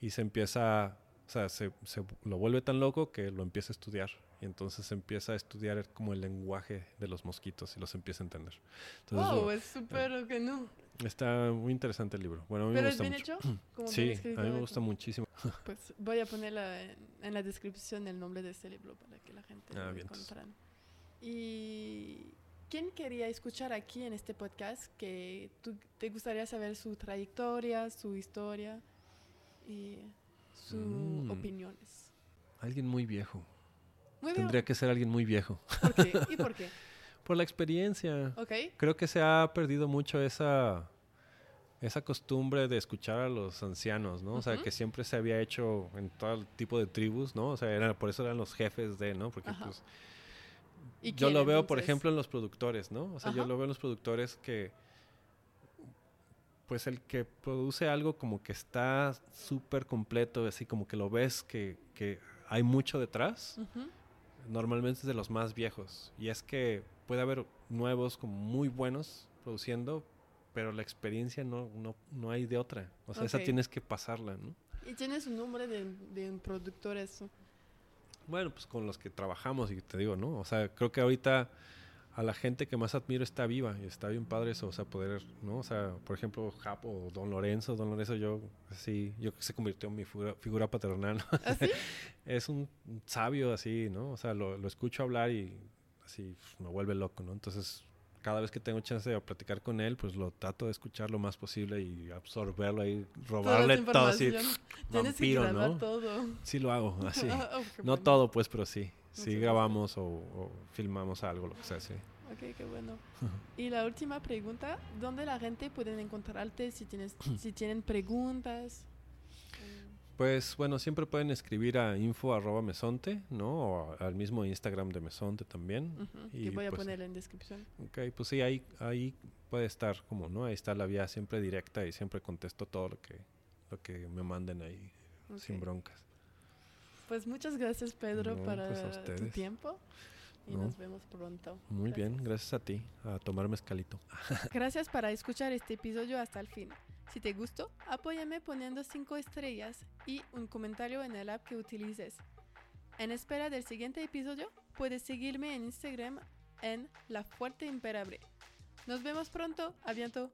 y se empieza o sea se, se lo vuelve tan loco que lo empieza a estudiar. Y entonces empieza a estudiar como el lenguaje de los mosquitos y los empieza a entender. Entonces Wow, es súper que no. está muy interesante el libro. Bueno a mí Pero me es gusta bien mucho. hecho. Como sí bien a mí me gusta muchísimo. Pues voy a ponerla en, en la descripción el nombre de este libro para que la gente Ah, lo encuentran. Y quién quería escuchar aquí en este podcast que tú, te gustaría saber su trayectoria, su historia y sus Mm. opiniones. alguien muy viejo Muy. Tendría que ser alguien muy viejo. ¿Por qué? ¿Y por qué? Por la experiencia. ¿Ok? Creo que se ha perdido mucho esa, esa costumbre de escuchar a los ancianos, ¿no? O sea, que siempre se había hecho en todo tipo de tribus, ¿no? O sea, por eso eran los jefes de, ¿no? Porque Ajá. pues ¿Y yo quién, lo veo, por ejemplo, en los productores, ¿no? O sea, yo lo veo en los productores que pues el que produce algo como que está súper completo, así como que lo ves que, que hay mucho detrás normalmente es de los más viejos. Y es que puede haber nuevos como muy buenos produciendo, pero la experiencia no, no, no hay de otra. O sea, esa tienes que pasarla, ¿no? ¿Y tienes un nombre de, de un productor eso? Bueno, pues con los que trabajamos y te digo, ¿no? O sea, creo que ahorita a la gente que más admiro está viva y está bien padre eso, o sea, poder, ¿no? O sea, por ejemplo, Japo o Don Lorenzo, Don Lorenzo yo, sí, yo que se convirtió en mi figura, figura paternal, ¿no? ¿Así? es un sabio así, ¿no? O sea, lo, lo escucho hablar y así pf, me vuelve loco, ¿no? Entonces, cada vez que tengo chance de platicar con él, pues lo trato de escuchar lo más posible y absorberlo ahí, robarle todo así. que vampiro, ¿no? todo. Sí lo hago, así. Oh, qué No bueno. todo, pues, pero sí. Sí Muchas grabamos o, o filmamos algo, lo que sea, sí. Ok, qué bueno. Y la última pregunta, ¿dónde la gente puede encontrarte si, tienes, si tienen preguntas? Pues bueno, siempre pueden escribir a info arroba mesonte, ¿no? O al mismo Instagram de mesonte también. Y que voy a pues, poner en descripción. Ok, pues sí, ahí, ahí puede estar como, ¿no? Ahí está la vía siempre directa y siempre contesto todo lo que, lo que me manden ahí sin broncas. Pues muchas gracias Pedro No, para pues tu tiempo y No. nos vemos pronto. Muy bien, Gracias. gracias a ti, a tomar mezcalito. Gracias para escuchar este episodio hasta el fin. Si te gustó, apóyame poniendo 5 estrellas y un comentario en el app que utilices. En espera del siguiente episodio, puedes seguirme en Instagram en La Fuerte Imperable. Nos vemos pronto. A bientôt.